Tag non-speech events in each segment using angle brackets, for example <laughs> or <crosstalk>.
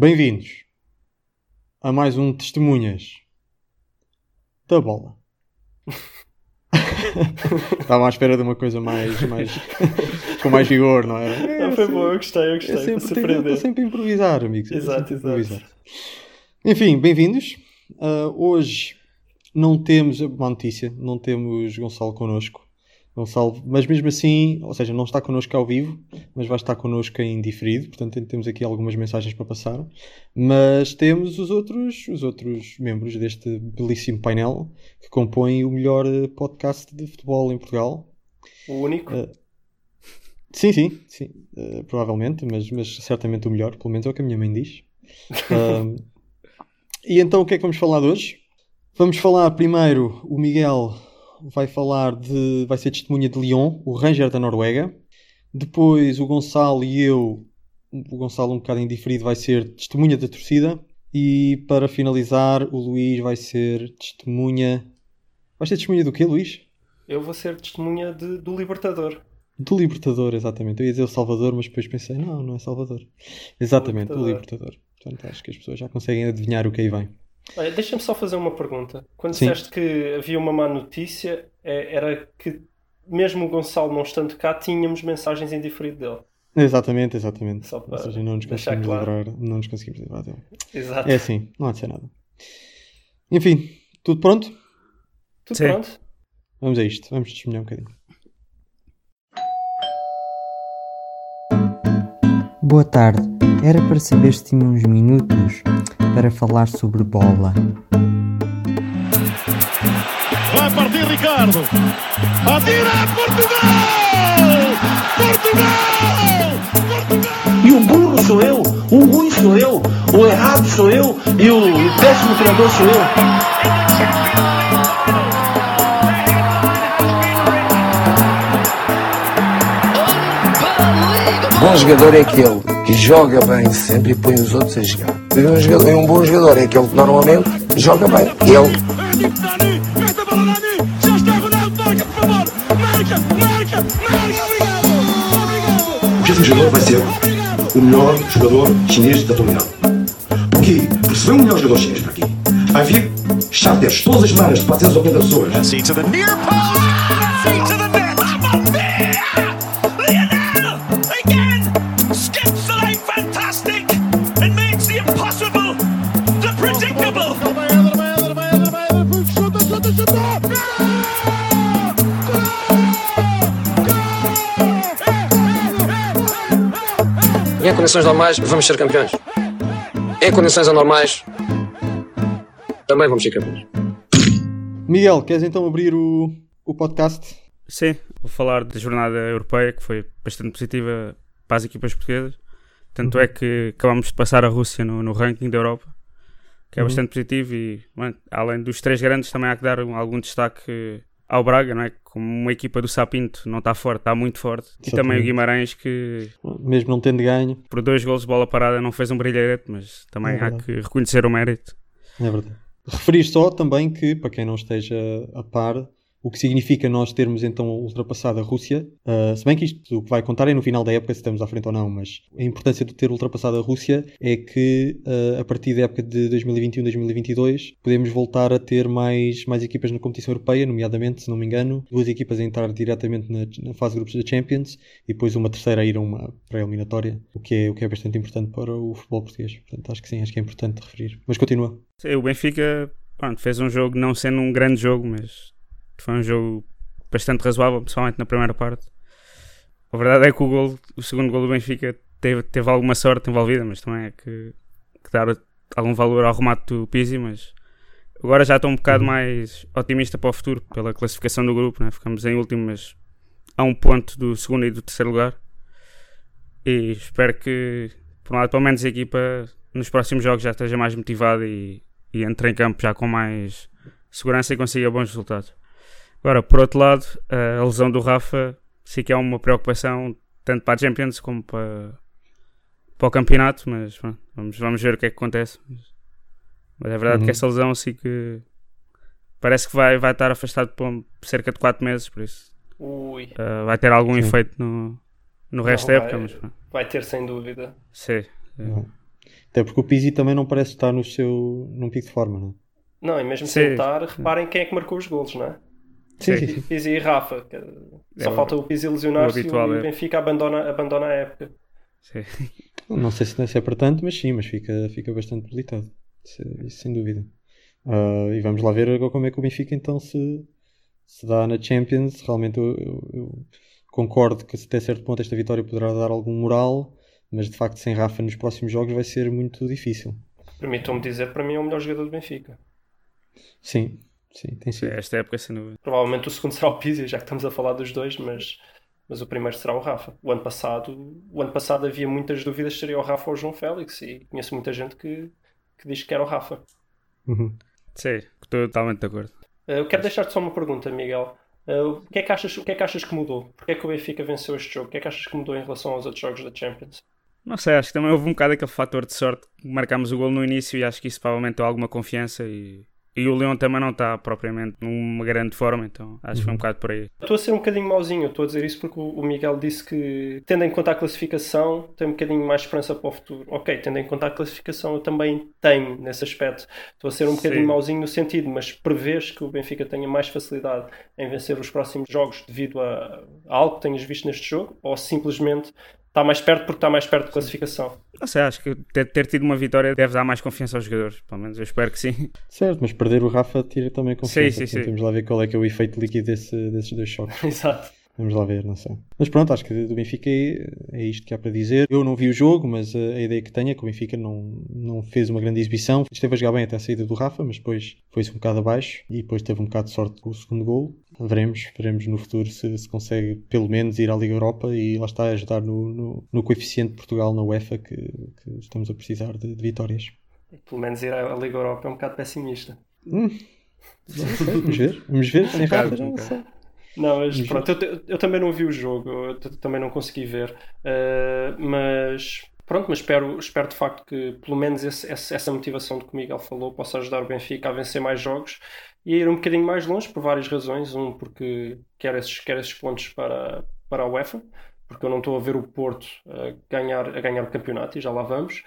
Bem-vindos a mais um Testemunhas da Bola. <laughs> Estava à espera de uma coisa mais, mais com mais vigor, não é? Não, foi bom, eu gostei, eu gostei. É sempre, surpreender. estou sempre a improvisar, amigos. Exato, exato. improvisar. Enfim, bem-vindos. Ah, hoje não temos uma notícia, não temos Gonçalo connosco. Mas mesmo assim, ou seja, não está connosco ao vivo, mas vai estar connosco em diferido, portanto temos aqui algumas mensagens para passar. Mas temos os outros, os outros membros deste belíssimo painel que compõem o melhor podcast de futebol em Portugal. O único. Eh, Sim, sim, sim, eh, provavelmente, mas, mas certamente o melhor, pelo menos é o que a minha mãe diz. Ahm, <laughs> e então o que é que vamos falar de hoje? Vamos falar primeiro, o Miguel vai falar de. vai ser testemunha de Lyon, o Ranger da Noruega. Depois o Gonçalo e eu, o Gonçalo um bocado indiferido, vai ser testemunha da torcida. E para finalizar, o Luís vai ser testemunha. Vai ser testemunha do quê, Luís? Eu vou ser testemunha de- do Libertador. Do Libertador, exatamente. Eu ia dizer o Salvador, mas depois pensei, não, não é Salvador. Exatamente, do Libertador. Portanto, acho que as pessoas já conseguem adivinhar o que aí vem. Deixa-me só fazer uma pergunta. Quando Sim. disseste que havia uma má notícia, é- era que mesmo o Gonçalo não estando cá, tínhamos mensagens em diferido dele. Exatamente, exatamente. Só Ou para seja, não nos deixar conseguimos claro. livrar, não nos conseguimos livrar dele. Exato. É assim, não há de ser nada. Enfim, tudo pronto? Tudo Sim. pronto? Vamos a isto, vamos testemunhar um bocadinho. Boa tarde. Era para saber se tinha uns minutos para falar sobre bola. Vai partir Ricardo. Atira Portugal! Portugal! Portugal! E o burro sou eu, o ruim sou eu, o errado sou eu e o péssimo treinador sou eu. Bom jogador é aquele que joga bem sempre e põe os outros a jogar. E um, jogador, e um bom jogador é aquele que normalmente joga bem. Ele É esse jogador vai ser o melhor jogador chinês da atualidade. Porquê? Porque se vem o melhor jogador chinês para aqui, havia charters todas as semanas de 480 pessoas. Condições normais, vamos ser campeões. Em condições anormais, também vamos ser campeões. Miguel, queres então abrir o, o podcast? Sim, vou falar da jornada europeia que foi bastante positiva para as equipas portuguesas. Tanto é que acabamos de passar a Rússia no, no ranking da Europa, que é Uhum. bastante positivo. E bem, além dos três grandes, também há que dar um- algum destaque ao Braga, não é? Como uma equipa do Sapinto não está forte, está muito forte. E também Exatamente. o Guimarães, que Mesmo não tendo ganho, por dois golos de bola parada não fez um brilharete, mas também É há que reconhecer o mérito. é verdade. Referir só também que, para quem não esteja a par, o que significa nós termos então ultrapassado a Rússia, ah, se bem que isto o que vai contar é no final da época se estamos à frente ou não, mas a importância de ter ultrapassado a Rússia é que ah, a partir da época de 2021-2022 podemos voltar a ter mais, mais equipas na competição europeia, nomeadamente, se não me engano, duas equipas a entrar diretamente na, na fase de grupos da Champions e depois uma terceira a ir a uma pré-eliminatória, o que, é, o que é bastante importante para o futebol português. Portanto, acho que sim, acho que é importante referir. Mas continua. Sim, O Benfica pronto, fez um jogo, não sendo um grande jogo, mas foi um jogo bastante razoável, principalmente na primeira parte. A verdade é que o, o segundo gol do Benfica teve, teve alguma sorte envolvida, mas também é que, que dar algum valor ao remate do Pizzi, mas agora já estou um bocado mais otimista para o futuro, pela classificação do grupo, né? ficamos em último, mas a um ponto do segundo e do terceiro lugar. E espero que, por um lado, pelo menos a equipa nos próximos jogos já esteja mais motivada e, e entre em campo já com mais segurança e consiga bons resultados. Agora, por outro lado, a lesão do Rafa sim que é uma preocupação tanto para a Champions como para, para o campeonato, mas pronto, vamos, vamos ver o que é que acontece. Mas, mas é verdade Uhum. que essa lesão sim que parece que vai, vai estar afastado por cerca de 4 meses, por isso Ui, uh, vai ter algum Sim. efeito no, no resto Não, da época. vai- Mas, vai ter sem dúvida. sim. Não. Até porque o Pizzi também não parece estar no seu, num pico de forma, não é? Não, e mesmo Sim. sem estar, reparem quem é que marcou os golos, não é? Sim, Sim. sim, sim. Pizzi e Rafa. que Só É falta o Pizzi lesionar-se e o é. Benfica abandona, abandona a época. Sim. Não sei se, é para tanto, mas sim, mas fica, fica bastante debilitado. Isso, sem dúvida. Ah, e vamos lá ver agora como é que o Benfica então se, se dá na Champions. Realmente eu, eu- eu concordo que até certo ponto esta vitória poderá dar algum moral, mas de facto sem Rafa nos próximos jogos vai ser muito difícil. Permitam-me dizer, para mim é o melhor jogador do Benfica. Sim, sim, tem sido. Esta época, sem dúvida. Provavelmente o segundo <laughs> será o Pizzi, já que estamos a falar dos dois, mas, mas o primeiro será o Rafa. O ano passado, o ano passado havia muitas dúvidas se seria o Rafa ou o João Félix e conheço muita gente que, que diz que era o Rafa. Uhum. Sim, estou totalmente de acordo. Eh, Eu quero deixar-te só uma pergunta, Miguel. Eh, O que, é que achas, o que é que achas que mudou? Porquê é que o Benfica venceu este jogo? O que é que achas que mudou em relação aos outros jogos da Champions? Não sei, acho que também houve um bocado aquele fator de sorte. Marcámos o gol no início e acho que isso provavelmente deu alguma confiança. E, e o Leão também não está propriamente numa grande forma, então acho que foi um bocado por aí. Estou a ser um bocadinho mauzinho, estou a dizer isso porque o o Miguel disse que, tendo em conta a classificação, tem um bocadinho mais esperança para o futuro. Ok, tendo em conta a classificação, eu também tenho nesse aspecto. Estou a ser um bocadinho Sim. mauzinho no sentido, mas prevês que o Benfica tenha mais facilidade em vencer os próximos jogos devido a, a algo que tenhas visto neste jogo? Ou simplesmente está mais perto porque está mais perto de classificação? Não sei, acho que ter, ter tido uma vitória deve dar mais confiança aos jogadores. Pelo menos eu espero que sim. Certo, mas perder o Rafa tira também confiança. Sim, sim, sim. Vamos lá ver qual é que é o efeito líquido desse- desses dois choques. <laughs> Exato. Vamos lá ver, não sei. Mas pronto, acho que do Benfica é, é isto que há para dizer. Eu não vi o jogo, mas a, a ideia que tenho é que o Benfica não, não fez uma grande exibição. Esteve a jogar bem até a saída do Rafa, mas depois foi-se um bocado abaixo e depois teve um bocado de sorte com o segundo gol. Veremos, veremos no futuro se, se consegue pelo menos ir à Liga Europa e lá está a ajudar no, no, no coeficiente de Portugal na UEFA que, que estamos a precisar de, de vitórias. Pelo menos ir à Liga Europa é um bocado pessimista. Hum, vamos ver, vamos ver. Sem Rafa já um não sei. Não, mas pronto, eu, eu também não vi o jogo, eu também não consegui ver, Uh, mas pronto, mas espero, espero de facto que pelo menos esse- esse- essa motivação de que o Miguel falou possa ajudar o Benfica a vencer mais jogos e a ir um bocadinho mais longe por várias razões. Um, porque quer esses, quer esses pontos para, para a UEFA, porque eu não estou a ver o Porto a ganhar, a ganhar o campeonato e já lá vamos.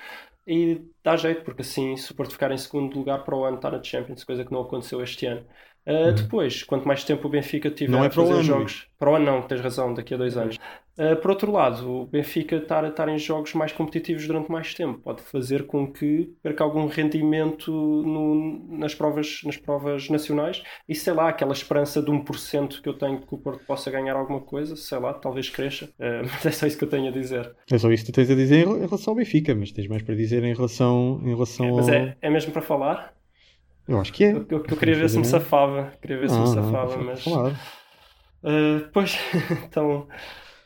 E dá jeito, porque assim, se o Porto ficar em segundo lugar para o ano, está na Champions, coisa que não aconteceu este ano. Uh, Depois, quanto mais tempo o Benfica tiver Não é a para fazer ano, jogos, para o ano não, tens razão, daqui a dois anos. Uh, por outro lado, o Benfica estar, estar em jogos mais competitivos durante mais tempo pode fazer com que perca algum rendimento no- nas, provas, nas provas nacionais e sei lá, aquela esperança de 1% que eu tenho que o Porto possa ganhar alguma coisa, sei lá, talvez cresça. Uh, <laughs> mas é só isso que eu tenho a dizer. É só isso que tu tens a dizer em relação ao Benfica, mas tens mais para dizer em relação, em relação Mas ao... é, é mesmo para falar? Eu acho que é. Eu, eu- eu queria ver se me safava. Queria ver se me Ah, safava, mas. Claro. Uh, pois, <laughs> então,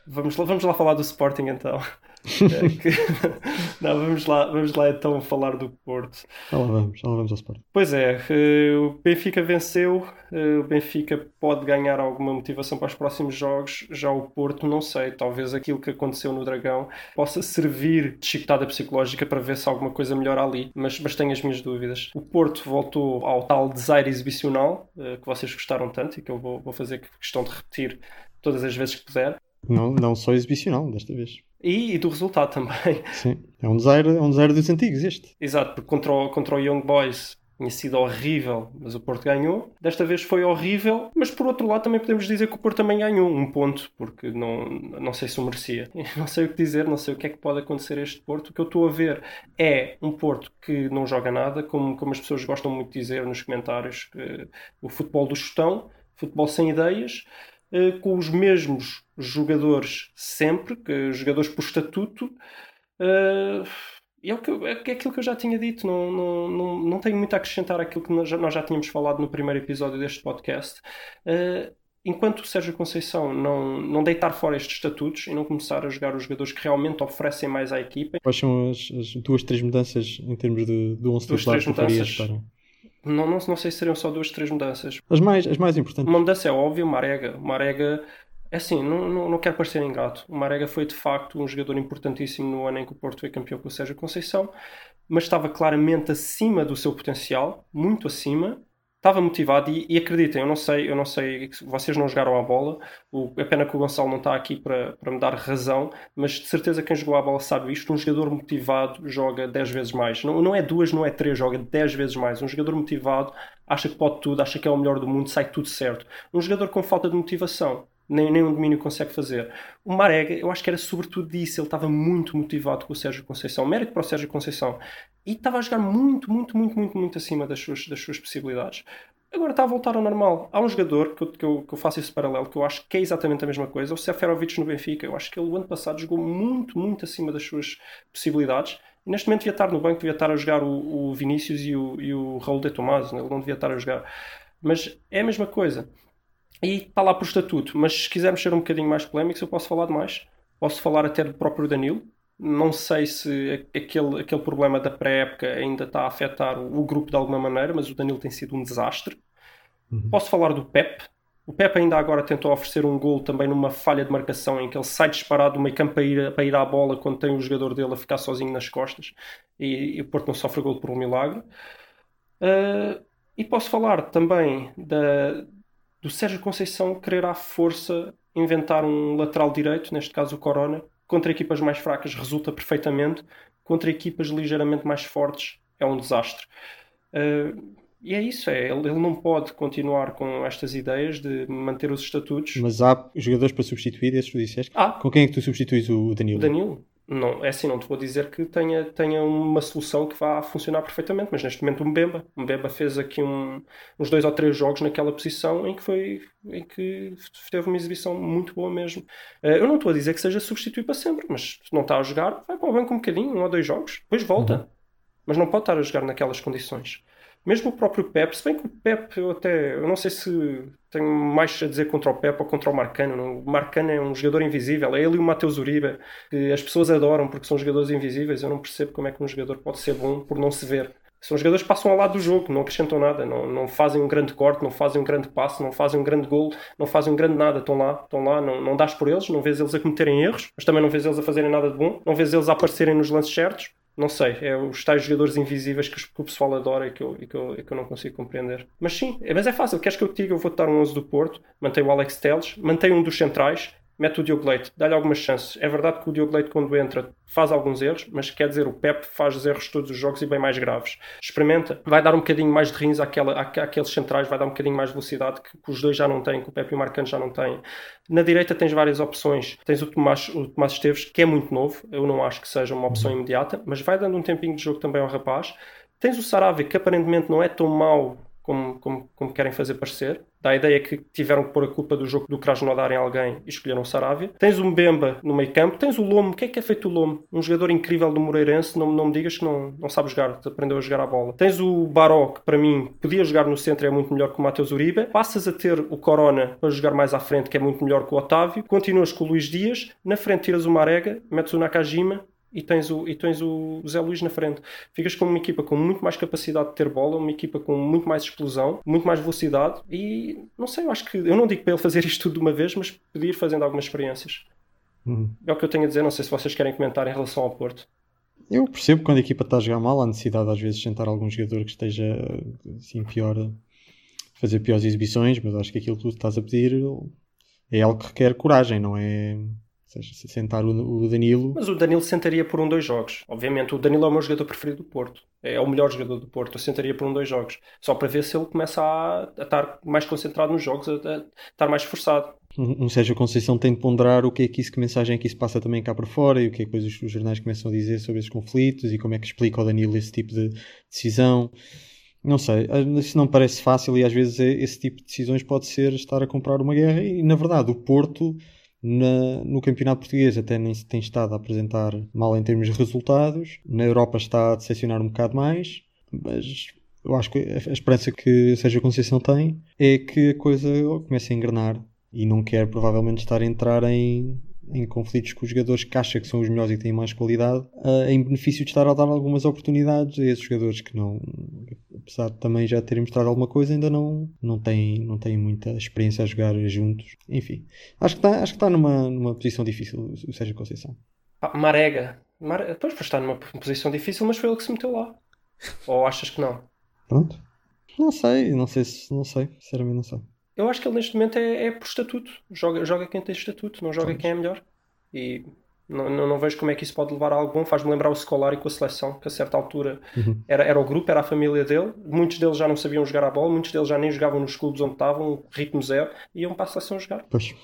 vamos lá, vamos lá falar do Sporting então. É <laughs> Não, vamos lá, vamos lá então falar do Porto. Lá vamos, lá vamos ao Sport. Pois é, eh, o Benfica venceu, eh, o Benfica pode ganhar alguma motivação para os próximos jogos, já o Porto não sei, talvez aquilo que aconteceu no Dragão possa servir de chicotada psicológica para ver se alguma coisa melhora ali, mas, mas tenho as minhas dúvidas. O Porto voltou ao tal desaire exibicional, eh, que vocês gostaram tanto e que eu vou, vou fazer questão de repetir todas as vezes que puder. Não, não só exibicional, desta vez. E, e do resultado também. <laughs> Sim. É um desaire, é um desaire dos antigos, este. Exato, porque contra o, contra o Young Boys tinha sido horrível, mas o Porto ganhou. Desta vez foi horrível, mas por outro lado também podemos dizer que o Porto também ganhou um ponto, porque não, não sei se o merecia. <laughs> Não sei o que dizer, não sei o que é que pode acontecer a este Porto. O que eu estou a ver é um Porto que não joga nada, como, como as pessoas gostam muito de dizer nos comentários, que o futebol do chutão, futebol sem ideias, eh, com os mesmos jogadores sempre, que, jogadores por estatuto. e é, o que eu- é aquilo que eu já tinha dito, não, não, não, não tenho muito a acrescentar àquilo que nós já, nós já tínhamos falado no primeiro episódio deste podcast. Eh, enquanto o Sérgio Conceição não, não deitar fora estes estatutos e não começar a jogar os jogadores que realmente oferecem mais à equipa, Quais são as, as duas, três mudanças em termos de, do 11 Duas, titular três que mudanças. para... não, não, não sei se seriam só duas, três mudanças. As mais, as mais importantes. Uma mudança é óbvia, o Marega. O Marega, é assim, não, não, não quero parecer ingrato. O Marega foi de facto um jogador importantíssimo no ano em que o Porto foi campeão com o Sérgio Conceição, mas estava claramente acima do seu potencial, muito acima. Estava motivado e, e, acreditem, eu não sei, eu não sei, vocês não jogaram a bola, o, é pena que o Gonçalo não está aqui para, para me dar razão, mas de certeza quem jogou a bola sabe isto, um jogador motivado joga 10 vezes mais, não, não é duas, não é três, joga 10 vezes mais, um jogador motivado acha que pode tudo, acha que é o melhor do mundo, sai tudo certo, um jogador com falta de motivação nem, nem um domínio consegue fazer. O Marega, eu acho que era sobretudo disso, ele estava muito motivado com o Sérgio Conceição, mérito para o Sérgio Conceição, e estava a jogar muito, muito, muito, muito, muito acima das suas, das suas possibilidades. Agora está a voltar ao normal. Há um jogador que eu, que, eu, que eu faço esse paralelo, que eu acho que é exatamente a mesma coisa, o Seferovic no Benfica. Eu acho que ele, o ano passado, jogou muito, muito acima das suas possibilidades. Neste momento devia estar no banco, devia estar a jogar o, o Vinícius e o, e o Raul de Tomás. Ele não devia estar a jogar. Mas é a mesma coisa. E está lá por estatuto. Mas se quisermos ser um bocadinho mais polémicos, eu posso falar de mais. Posso falar até do próprio Danilo. Não sei se aquele, aquele problema da pré-época ainda está a afetar o, o, grupo de alguma maneira, mas o Danilo tem sido um desastre. Uhum. Posso falar do Pep. O Pep ainda agora tentou oferecer um gol também numa falha de marcação em que ele sai disparado do meio campo para ir, para ir à bola quando tem o jogador dele a ficar sozinho nas costas e, e o Porto não sofre gol por um milagre. Uh, e posso falar também da, do Sérgio Conceição querer à força inventar um lateral direito, neste caso o Corona, contra equipas mais fracas resulta perfeitamente, contra equipas ligeiramente mais fortes é um desastre. Uh, e é isso, é, ele, ele, não pode continuar com estas ideias de manter os estatutos. Mas há jogadores para substituir esses tu disseste? Ah. Com quem é que tu substituís o Danilo? O Danilo? Não, é assim, não te vou dizer que tenha, tenha uma solução que vá funcionar perfeitamente, mas neste momento o Mbemba. O Mbemba fez aqui um, uns dois ou três jogos naquela posição em que foi em que teve uma exibição muito boa mesmo. Eh, eu não estou a dizer que seja substituir para sempre, mas se não está a jogar, vai para o banco um bocadinho, um ou dois jogos, depois volta. Uhum. Mas não pode estar a jogar naquelas condições. Mesmo o próprio Pep, se bem que o Pep, eu até, eu não sei se tenho mais a dizer contra o Pep ou contra o Marcano. O Marcano é um jogador invisível, é ele e o Mateus Uribe, que as pessoas adoram porque são jogadores invisíveis. Eu não percebo como é que um jogador pode ser bom por não se ver. São jogadores que passam ao lado do jogo, não acrescentam nada, não, não fazem um grande corte, não fazem um grande passo, não fazem um grande gol, não fazem um grande nada. Estão lá, estão lá, não, não dás por eles, não vês eles a cometerem erros, mas também não vês eles a fazerem nada de bom, não vês eles a aparecerem nos lances certos não sei, é os tais jogadores invisíveis que o pessoal adora e que eu, e que eu, e que eu não consigo compreender. Mas sim, é, mas é fácil. Queres que eu te diga? Eu vou-te dar um 11 do Porto, mantém o Alex Teles, mantém um dos centrais, mete o Diogo Leite, dá-lhe algumas chances. É verdade que o Diogo Leite, quando entra, faz alguns erros, mas quer dizer, o Pep faz os erros todos os jogos e bem mais graves. Experimenta, vai dar um bocadinho mais de rins àquela, àqueles centrais, vai dar um bocadinho mais de velocidade que, que os dois já não têm, que o Pep e o Marcano já não têm. Na direita tens várias opções. Tens o Tomás, o Tomás Esteves, que é muito novo, eu não acho que seja uma opção imediata, mas vai dando um tempinho de jogo também ao rapaz. Tens o Sarabia, que aparentemente não é tão mau como, como, como querem fazer parecer. Dá a ideia que tiveram que pôr a culpa do jogo do Krasnodar em alguém e escolheram o Sarabia. Tens o Mbemba no meio campo, tens o Lomo. O que é que é feito o Lomo? Um jogador incrível do Moreirense, não, não me digas que não, não sabe jogar, aprendeu a jogar a bola. Tens o Baró, que para mim podia jogar no centro, é muito melhor que o Matheus Uribe. Passas a ter o Corona para jogar mais à frente, que é muito melhor que o Otávio. Continuas com o Luís Dias. Na frente tiras o Marega, metes o Nakajima e tens o, e tens o Zé Luís na frente. Ficas com uma equipa com muito mais capacidade de ter bola, uma equipa com muito mais explosão, muito mais velocidade e não sei, eu acho que eu não digo para ele fazer isto tudo de uma vez, mas podia ir fazendo algumas experiências. Uhum. É o que eu tenho a dizer, não sei se vocês querem comentar em relação ao Porto. Eu percebo quando a equipa está a jogar mal, há necessidade às vezes de sentar algum jogador que esteja assim pior, fazer piores exibições, mas acho que aquilo que tu estás a pedir é algo que requer coragem, não é seja, se sentar o, o, Danilo. Mas o Danilo sentaria por um, dois jogos. Obviamente, o Danilo é o meu jogador preferido do Porto. É o melhor jogador do Porto. Eu sentaria por um, dois jogos. Só para ver se ele começa a, a estar mais concentrado nos jogos, a, a estar mais esforçado. Um, Sérgio Conceição tem de ponderar o que é que isso, que mensagem é que isso passa também cá para fora e o que é que depois os, os jornais começam a dizer sobre esses conflitos e como é que explica ao Danilo esse tipo de decisão. Não sei, isso não parece fácil e às vezes é, esse tipo de decisões pode ser estar a comprar uma guerra e na verdade o Porto na, no campeonato português até nem se tem estado a apresentar mal em termos de resultados. Na Europa está a decepcionar um bocado mais, mas eu acho que a esperança que Sérgio Conceição tem é que a coisa comece a engrenar e não quer provavelmente estar a entrar em, em conflitos com os jogadores que acha que são os melhores e têm mais qualidade, uh, em benefício de estar a dar algumas oportunidades a esses jogadores que não, apesar de também já terem mostrado alguma coisa, ainda não, não, têm, não têm muita experiência a jogar juntos. Enfim, acho que está, acho que está numa, numa posição difícil o Sérgio Conceição. Ah, Marega. Mare... Pois, está numa posição difícil, mas foi ele que se meteu lá. Ou achas que não? Pronto. Não sei, não sei se não sei, sinceramente não sei. Eu acho que ele neste momento é, é por estatuto. Joga, joga quem tem estatuto, não joga quem é melhor. E não, não, não vejo como é que isso pode levar a algo bom. Faz-me lembrar o Scolari com a seleção, que a certa altura era, era o grupo, era a família dele. Muitos deles já não sabiam jogar a bola, muitos deles já nem jogavam nos clubes onde estavam, ritmo zero, e iam para a seleção jogar. Pois.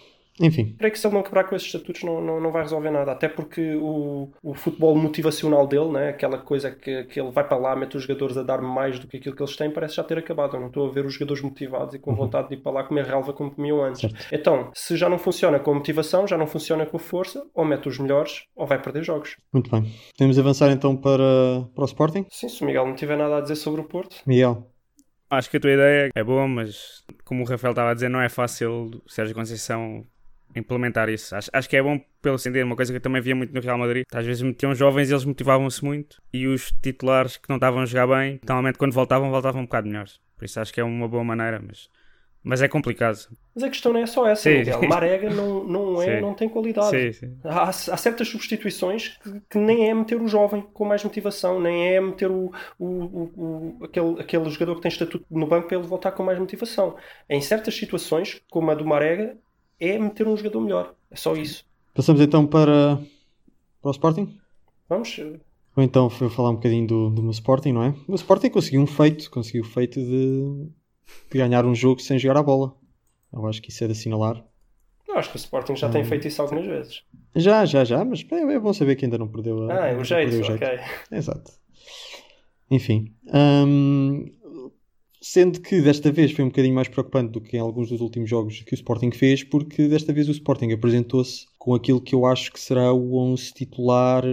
Enfim, Creio que se ele não quebrar com esses estatutos não, não, não vai resolver nada. Até porque o, o futebol motivacional dele, né, aquela coisa que, que ele vai para lá, mete os jogadores a dar mais do que aquilo que eles têm, parece já ter acabado. Eu não estou a ver os jogadores motivados e com vontade de ir para lá comer relva como comiam antes. Então, se já não funciona com motivação, já não funciona com força, ou mete os melhores, ou vai perder jogos. muito bem. Podemos avançar então para, para o Sporting? Sim, se o Miguel não tiver nada a dizer sobre o Porto, Miguel. Acho que a tua ideia é boa, mas como o Rafael estava a dizer, não é fácil o Sérgio Conceição implementar isso. Acho, acho que é bom pelo sentido, uma coisa que eu também via muito no Real Madrid. Às vezes metiam jovens e eles motivavam-se muito e os titulares que não estavam a jogar bem, normalmente quando voltavam, voltavam um bocado melhores. Por isso acho que é uma boa maneira, mas, mas é complicado. mas a questão não é só essa, Sim. Miguel. Marega não, não, é, Sim. não tem qualidade. Sim, sim. Há, há certas substituições que, que nem é meter o jovem com mais motivação, nem é meter o, o, o, o- aquele, aquele jogador que tem estatuto no banco para ele voltar com mais motivação. Em certas situações, como a do Marega, é meter um jogador melhor. É só isso. Passamos então para, para o Sporting? Vamos? Ou então foi falar um bocadinho do, do meu Sporting, não é? O Sporting conseguiu um feito, conseguiu o feito de, de ganhar um jogo sem jogar a bola. Eu acho que isso é de assinalar. Eu acho que o Sporting já tem feito isso algumas vezes. Já, já, já, mas é, é bom saber que ainda não perdeu a, Ah, é o jeito, perdeu ok. Exato. Enfim. hum, sendo que desta vez foi um bocadinho mais preocupante do que em alguns dos últimos jogos que o Sporting fez, porque desta vez o Sporting apresentou-se com aquilo que eu acho que será o 11 titular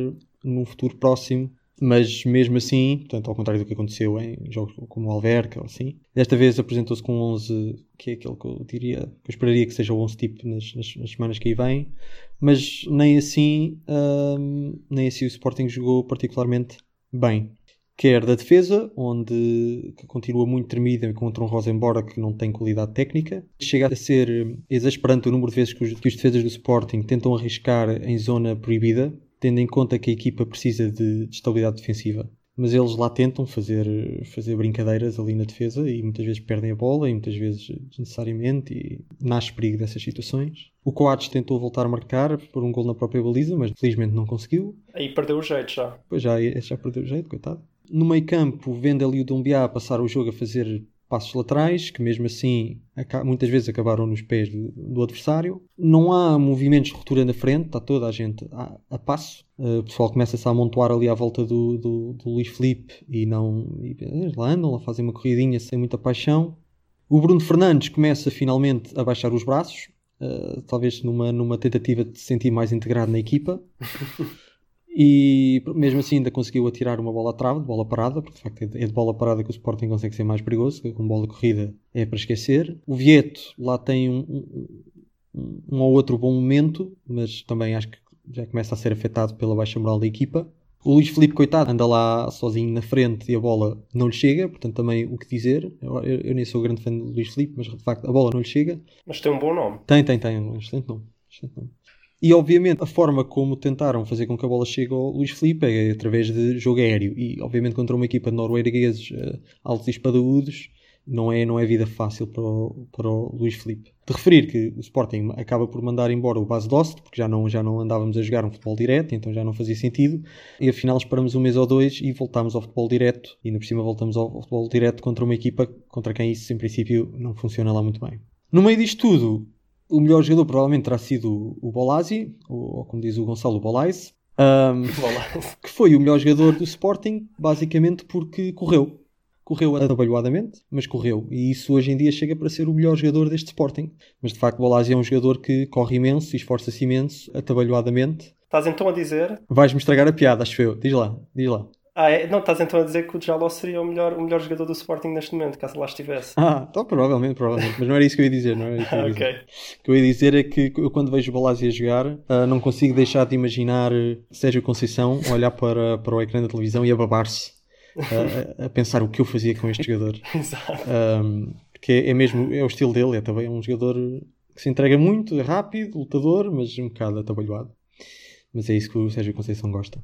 num futuro próximo. Mas mesmo assim, portanto, ao contrário do que aconteceu em jogos como o Alverca assim, desta vez apresentou-se com um 11 que é aquele que eu diria, que eu esperaria que seja o 11 tipo nas, nas- nas semanas que aí vêm, mas nem assim, hum, nem assim o Sporting jogou particularmente bem. Quer da defesa, onde continua muito tremida contra um Rosenborg que não tem qualidade técnica. Chega a ser exasperante o número de vezes que os, que os defesas do Sporting tentam arriscar em zona proibida, tendo em conta que a equipa precisa de, de estabilidade defensiva. Mas eles lá tentam fazer, fazer brincadeiras ali na defesa e muitas vezes perdem a bola e muitas vezes desnecessariamente e nasce perigo dessas situações. O Coates tentou voltar a marcar por um gol na própria baliza, mas felizmente não conseguiu. Aí perdeu o jeito já. Pois já, já perdeu o jeito, coitado. No meio campo, vendo ali o Dumbiá passar o jogo a fazer passos laterais, que mesmo assim muitas vezes acabaram nos pés do, do adversário. Não há movimentos de ruptura na frente, está toda a gente a, a passo. Uh, o pessoal começa-se a amontoar ali à volta do, do, do Luís Felipe e não. E, eles lá andam, lá fazem uma corridinha sem muita paixão. O Bruno Fernandes começa finalmente a baixar os braços, uh, talvez numa, numa tentativa de se sentir mais integrado na equipa. <laughs> E mesmo assim ainda conseguiu atirar uma bola à trave, de bola parada, porque de facto é de bola parada que o Sporting consegue ser mais perigoso, com bola corrida é para esquecer. O Vieto lá tem um, um, um- um ou outro bom momento, mas também acho que já começa a ser afetado pela baixa moral da equipa. O Luís Felipe, coitado, anda lá sozinho na frente e a bola não lhe chega, portanto também o que dizer. Eu, eu- eu nem sou grande fã do Luís Felipe, mas de facto a bola não lhe chega. Mas tem um bom nome. Tem, tem, tem. Um excelente nome. Excelente nome. E obviamente a forma como tentaram fazer com que a bola chegue ao Luís Filipe é através de jogo aéreo. E obviamente contra uma equipa de noruegueses eh, altos e espadaúdos não é, não é vida fácil para o, para o Luís Filipe. De referir que o Sporting acaba por mandar embora o base Dost, porque já não, já não andávamos a jogar um futebol direto, então já não fazia sentido. E afinal esperamos um mês ou dois e voltámos ao futebol direto. E ainda por cima voltamos ao futebol direto contra uma equipa contra quem isso em princípio não funciona lá muito bem. No meio disto tudo, o melhor jogador provavelmente terá sido o Bolasi, ou, ou como diz o Gonçalo, o Bolais, ahm, <laughs> que foi o melhor jogador do Sporting, basicamente porque correu. Correu atabalhoadamente, mas correu. E isso hoje em dia chega para ser o melhor jogador deste Sporting. Mas de facto, o Bolasi é um jogador que corre imenso e esforça-se imenso, atabalhoadamente. Estás então a dizer. Vais-me estragar a piada, acho eu. Diz lá, diz lá. Ah, é? Não, estás então a dizer que o Jaló seria o melhor, o melhor jogador do Sporting neste momento, caso lá estivesse. Ah, então provavelmente, provavelmente. Mas não era isso que eu ia dizer, não era isso que eu ia Ah, <laughs> dizer. O que eu ia dizer é que eu quando vejo o Balazzi a jogar ah, não consigo deixar de imaginar Sérgio Conceição olhar para, para o ecrã da televisão e a babar-se ah, a, a pensar o que eu fazia com este jogador <laughs> Exato. Um, porque é, é mesmo é o estilo dele, é também um jogador que se entrega muito, é rápido, lutador, mas um bocado atabalhoado mas é isso que o Sérgio Conceição gosta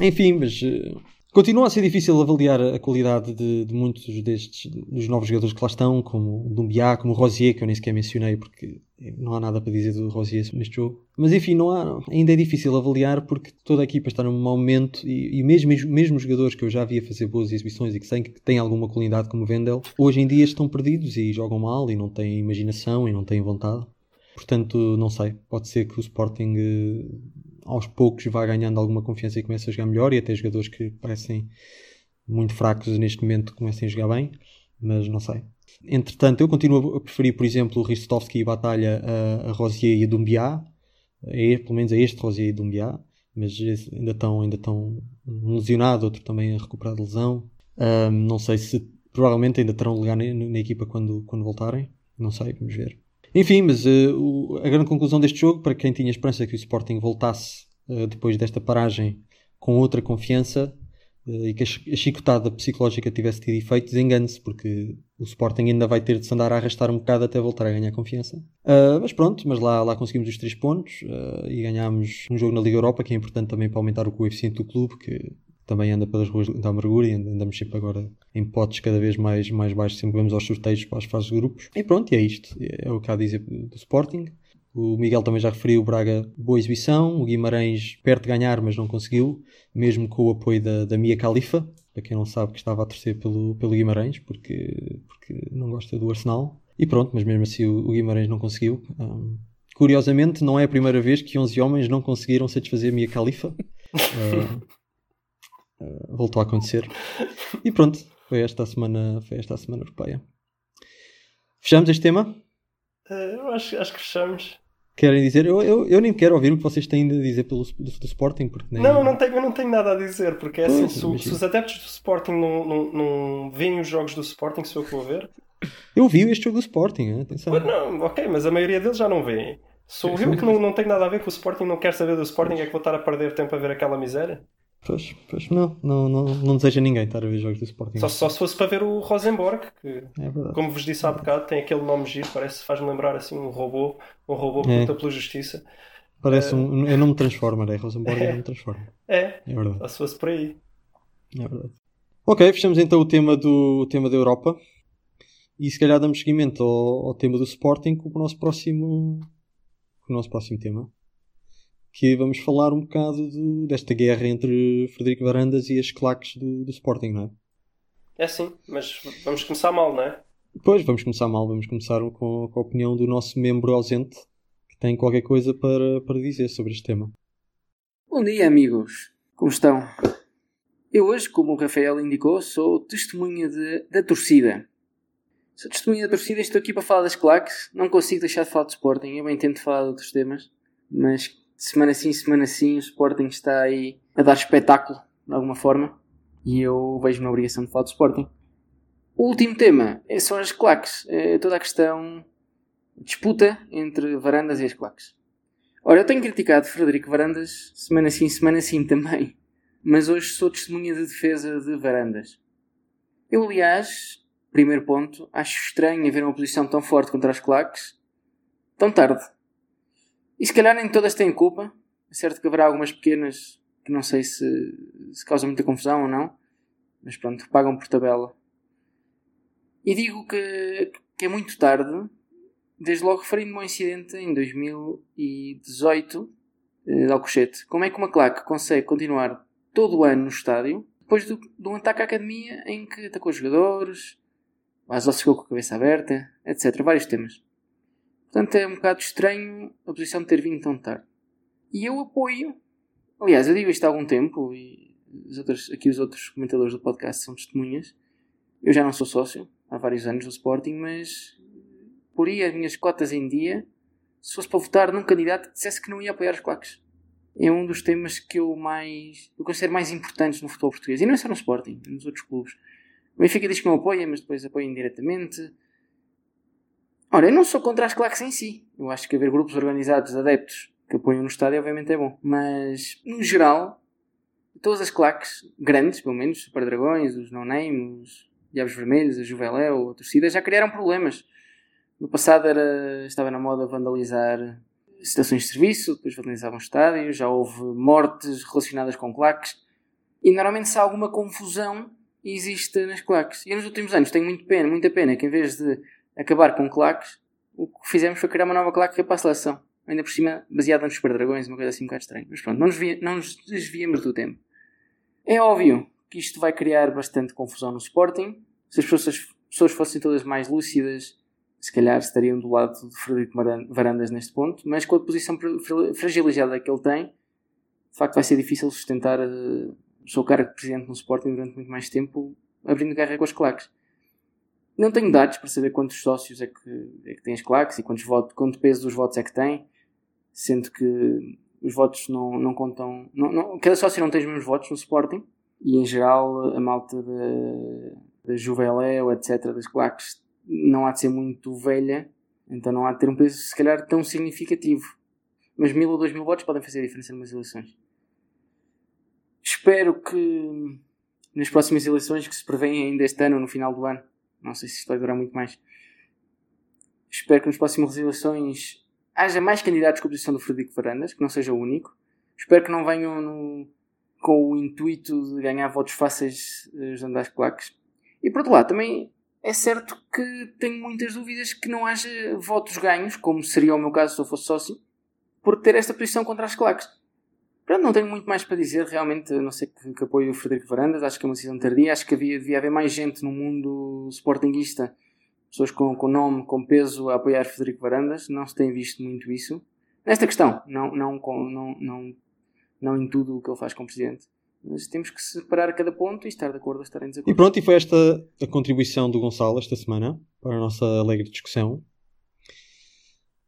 enfim, mas eh, Continua a ser difícil avaliar a qualidade de, de muitos destes dos novos jogadores que lá estão, como o Dumbiá, como o Rosier, que eu nem sequer mencionei porque não há nada para dizer do Rosier neste jogo. Mas enfim, não há, ainda é difícil avaliar porque toda a equipa está num mau momento e, e mesmo, mesmo jogadores que eu já via fazer boas exibições e que sei que têm alguma qualidade como Vendel, hoje em dia estão perdidos e jogam mal e não têm imaginação e não têm vontade. Portanto, não sei. Pode ser que o Sporting eh, aos poucos vá ganhando alguma confiança e comece a jogar melhor e até jogadores que parecem muito fracos neste momento comecem a jogar bem, mas não sei. Entretanto, eu continuo a preferir, por exemplo, o Ristovski e Batalha a, a Rosier e a Dumbiá, pelo menos a este Rosier e Dumbiá, mas ainda estão, ainda estão um lesionado, outro também a recuperar de lesão. Um, não sei se provavelmente ainda terão lugar na, na, equipa quando, quando voltarem, não sei, vamos ver. Enfim, mas uh, a grande conclusão deste jogo, para quem tinha esperança que o Sporting voltasse uh, depois desta paragem com outra confiança uh, e que a chicotada psicológica tivesse tido efeito, desengane-se, porque o Sporting ainda vai ter de se andar a arrastar um bocado até voltar a ganhar confiança. mas pronto, mas lá, lá conseguimos os três pontos e ganhámos um jogo na Liga Europa, que é importante também para aumentar o coeficiente do clube, que também anda pelas ruas da amargura e andamos sempre agora em potes cada vez mais, mais baixos, sempre vamos aos sorteios para as fases de grupos. E pronto, é isto. É o que há a dizer do Sporting. O Miguel também já referiu, o Braga, boa exibição. O Guimarães, perto de ganhar, mas não conseguiu, mesmo com o apoio da, da Mia Khalifa, para quem não sabe que estava a torcer pelo, pelo Guimarães, porque, porque não gosta do Arsenal. E pronto, mas mesmo assim o, o Guimarães não conseguiu. Um, curiosamente, não é a primeira vez que 11 homens não conseguiram satisfazer a Mia Khalifa. <laughs> Uh, Uh, voltou a acontecer. E pronto, foi esta a semana, foi esta a semana europeia. Fechamos este tema? Uh, eu acho, acho que fechamos. Querem dizer? Eu, eu, eu nem quero ouvir o que vocês têm a dizer pelo, do, do Sporting. Porque nem... Não, eu não, tenho, eu não tenho nada a dizer, porque é assim, se, se, os adeptos do Sporting não, não, não veem os jogos do Sporting, sou eu que vou ver. Eu vi este jogo do Sporting, atenção. Mas não, ok, mas a maioria deles já não vêem. Sou eu que não, não tenho nada a ver com o Sporting, não quero saber do Sporting, é que vou estar a perder tempo a ver aquela miséria? Pois, pois não, não, não, não deseja ninguém estar a ver jogos do Sporting. Só, só se fosse para ver o Rosenborg, que, é como vos disse há bocado, tem aquele nome giro, parece, faz-me lembrar assim um robô, um robô que é. luta pela justiça. Parece uh... um. É nome Transformer, é Rosenborg <laughs> é, nome Transformer. É, é verdade. Só se fosse por aí. É verdade. Ok, fechamos então o tema, do, o tema da Europa e se calhar damos seguimento ao, ao tema do Sporting com o nosso próximo, com o nosso próximo tema que vamos falar um bocado do, desta guerra entre Frederico Varandas e as claques do, do Sporting, não é? É sim, mas vamos começar mal, não é? Pois, vamos começar mal. Vamos começar com, com a opinião do nosso membro ausente, que tem qualquer coisa para, para dizer sobre este tema. Bom dia, amigos. Como estão? Eu hoje, como o Rafael indicou, sou testemunha de, da torcida. Sou testemunha da torcida e estou aqui para falar das claques. Não consigo deixar de falar de Sporting. Eu bem tento falar de outros temas, mas semana sim, semana sim, o Sporting está aí a dar espetáculo, de alguma forma, e eu vejo uma obrigação de falar do Sporting. O último tema é, são as claques, é toda a questão disputa entre Varandas e as claques. Ora, eu tenho criticado Frederico Varandas semana sim, semana sim também, mas hoje sou testemunha de defesa de Varandas. Eu, aliás, primeiro ponto, acho estranho haver uma posição tão forte contra as claques tão tarde. E se calhar nem todas têm culpa. É certo que haverá algumas pequenas que não sei se, se causam muita confusão ou não. Mas pronto, pagam por tabela. E digo que, que é muito tarde, desde logo referindo-me ao incidente em 2018 eh, de Alcochete. Como é que uma claque consegue continuar todo o ano no estádio depois do, de um ataque à academia em que atacou os jogadores, o Asol ficou com a cabeça aberta, etc. Vários temas. Portanto, é um bocado estranho a posição de ter vindo tão tarde. E eu apoio. Aliás, eu digo isto há algum tempo e os outros, aqui os outros comentadores do podcast são testemunhas. Eu já não sou sócio há vários anos do Sporting, mas por aí as minhas cotas em dia, se fosse para votar num candidato que dissesse que não ia apoiar os claques. É um dos temas que eu mais eu considero mais importantes no futebol português. E não é só no Sporting, nos outros clubes. O Benfica diz que não apoia, mas depois apoia indiretamente. Ora, eu não sou contra as claques em si. Eu acho que haver grupos organizados, adeptos, que apoiam no estádio, obviamente é bom. Mas, no geral, todas as claques, grandes, pelo menos, Super Dragões, os No Name, os Diabos Vermelhos, a Juveléu, a torcida, já criaram problemas. No passado era, estava na moda vandalizar estações de serviço, depois vandalizavam estádios, já houve mortes relacionadas com claques. E normalmente se há alguma confusão existe nas claques. E nos últimos anos tenho muito pena, muita pena que em vez de acabar com claques, o que fizemos foi criar uma nova claque que é para a seleção. Ainda por cima, baseada nos Super Dragões, uma coisa assim um bocado estranha. Mas pronto, não nos, não nos desviemos do tempo. É óbvio que isto vai criar bastante confusão no Sporting. Se as pessoas, pessoas fossem todas mais lúcidas, se calhar estariam do lado de Frederico Varandas neste ponto, mas com a posição fra- fragilizada que ele tem, de facto vai ser difícil sustentar eh, o seu cargo de presidente no Sporting durante muito mais tempo, abrindo guerra com as claques. Não tenho dados para saber quantos sócios é que, é que têm as claques e quantos votos, quanto peso dos votos é que tem, sendo que os votos não, não contam. Não, não- cada sócio não tem os mesmos votos no Sporting e em geral a malta da, da Juveléu, etc., das claques, não há de ser muito velha, então não há de ter um peso se calhar tão significativo. Mas mil ou dois mil votos podem fazer a diferença numas eleições. Espero que nas próximas eleições que se prevêem ainda este ano, no final do ano, não sei se isto vai durar muito mais, espero que nas próximas eleições haja mais candidatos com a posição do Frederico Varandas, que não seja o único. Espero que não venham no- com o intuito de ganhar votos fáceis eh, usando as claques. E por outro lado, também é certo que tenho muitas dúvidas que não haja votos ganhos, como seria o meu caso se eu fosse sócio, por ter esta posição contra as claques. Pronto, não tenho muito mais para dizer, realmente, a não sei que, que apoio o Frederico Varandas, acho que é uma decisão tardia, acho que havia, devia haver mais gente no mundo sportinguista, pessoas com, com nome, com peso, a apoiar Frederico Varandas, não se tem visto muito isso. Nesta questão, não, não, não, não, não em tudo o que ele faz como presidente. Mas temos que separar cada ponto e estar de acordo ou estar em E desacordo. pronto, e foi esta a contribuição do Gonçalo esta semana para a nossa alegre discussão.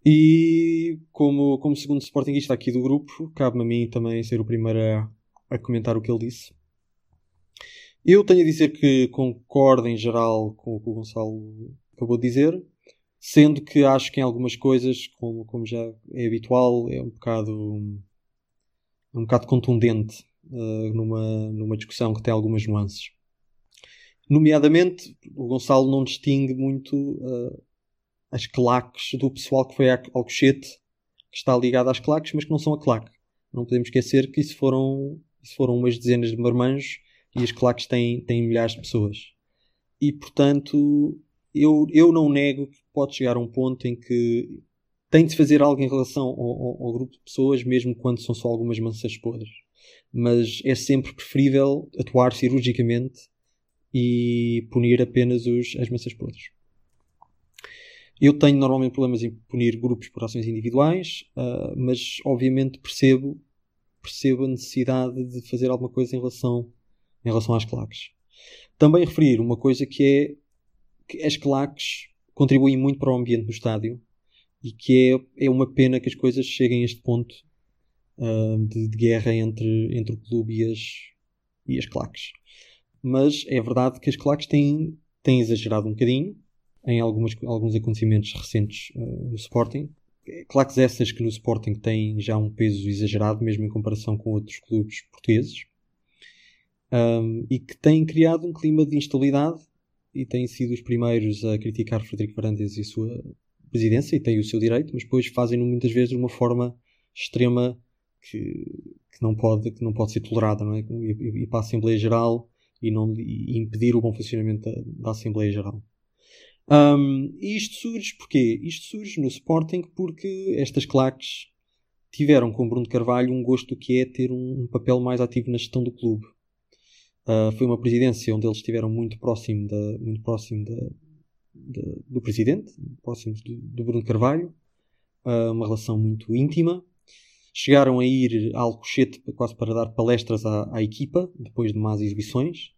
E como, como segundo Sportingista aqui do grupo, cabe-me a mim também ser o primeiro a, a comentar o que ele disse. Eu tenho a dizer que concordo em geral com o que o Gonçalo acabou de dizer, sendo que acho que em algumas coisas, como, como já é habitual, é um bocado, é um bocado contundente eh, numa, numa discussão que tem algumas nuances. Nomeadamente, o Gonçalo não distingue muito eh, as claques do pessoal que foi a Alcochete, que está ligado às claques, mas que não são a claque. Não podemos esquecer que isso foram, isso foram umas dezenas de marmanjos e as claques têm, têm milhares de pessoas. E, portanto, eu, eu não nego que pode chegar a um ponto em que tem de fazer algo em relação ao, ao- ao grupo de pessoas, mesmo quando são só algumas maçãs podres. Mas é sempre preferível atuar cirurgicamente e punir apenas os, as maçãs podres. Eu tenho normalmente problemas em punir grupos por ações individuais, ah, mas obviamente percebo, percebo a necessidade de fazer alguma coisa em relação, em relação às claques. Também referir uma coisa que é que as claques contribuem muito para o ambiente no estádio e que é, é uma pena que as coisas cheguem a este ponto ah, de, de guerra entre, entre o clube e as, e as claques. Mas é verdade que as claques têm, têm exagerado um bocadinho em algumas, alguns acontecimentos recentes ah, no Sporting. Claques essas que no Sporting têm já um peso exagerado, mesmo em comparação com outros clubes portugueses. Um, e que têm criado um clima de instabilidade e têm sido os primeiros a criticar Frederico Varandas e a sua presidência, e têm o seu direito, mas depois fazem-no muitas vezes de uma forma extrema que, que, não, pode, que não pode ser tolerada, não é? E, e- e para a Assembleia Geral e, não, e impedir o bom funcionamento da, da Assembleia Geral. Um, e isto surge porquê? Isto surge no Sporting porque estas claques tiveram com Bruno Carvalho um gosto que é ter um, um papel mais ativo na gestão do clube. Uh, foi uma presidência onde eles estiveram muito próximo, da, muito próximo da, da- do presidente, próximos do, do Bruno Carvalho, uh, uma relação muito íntima. Chegaram a ir a Alcochete quase para dar palestras à, à equipa, depois de más exibições.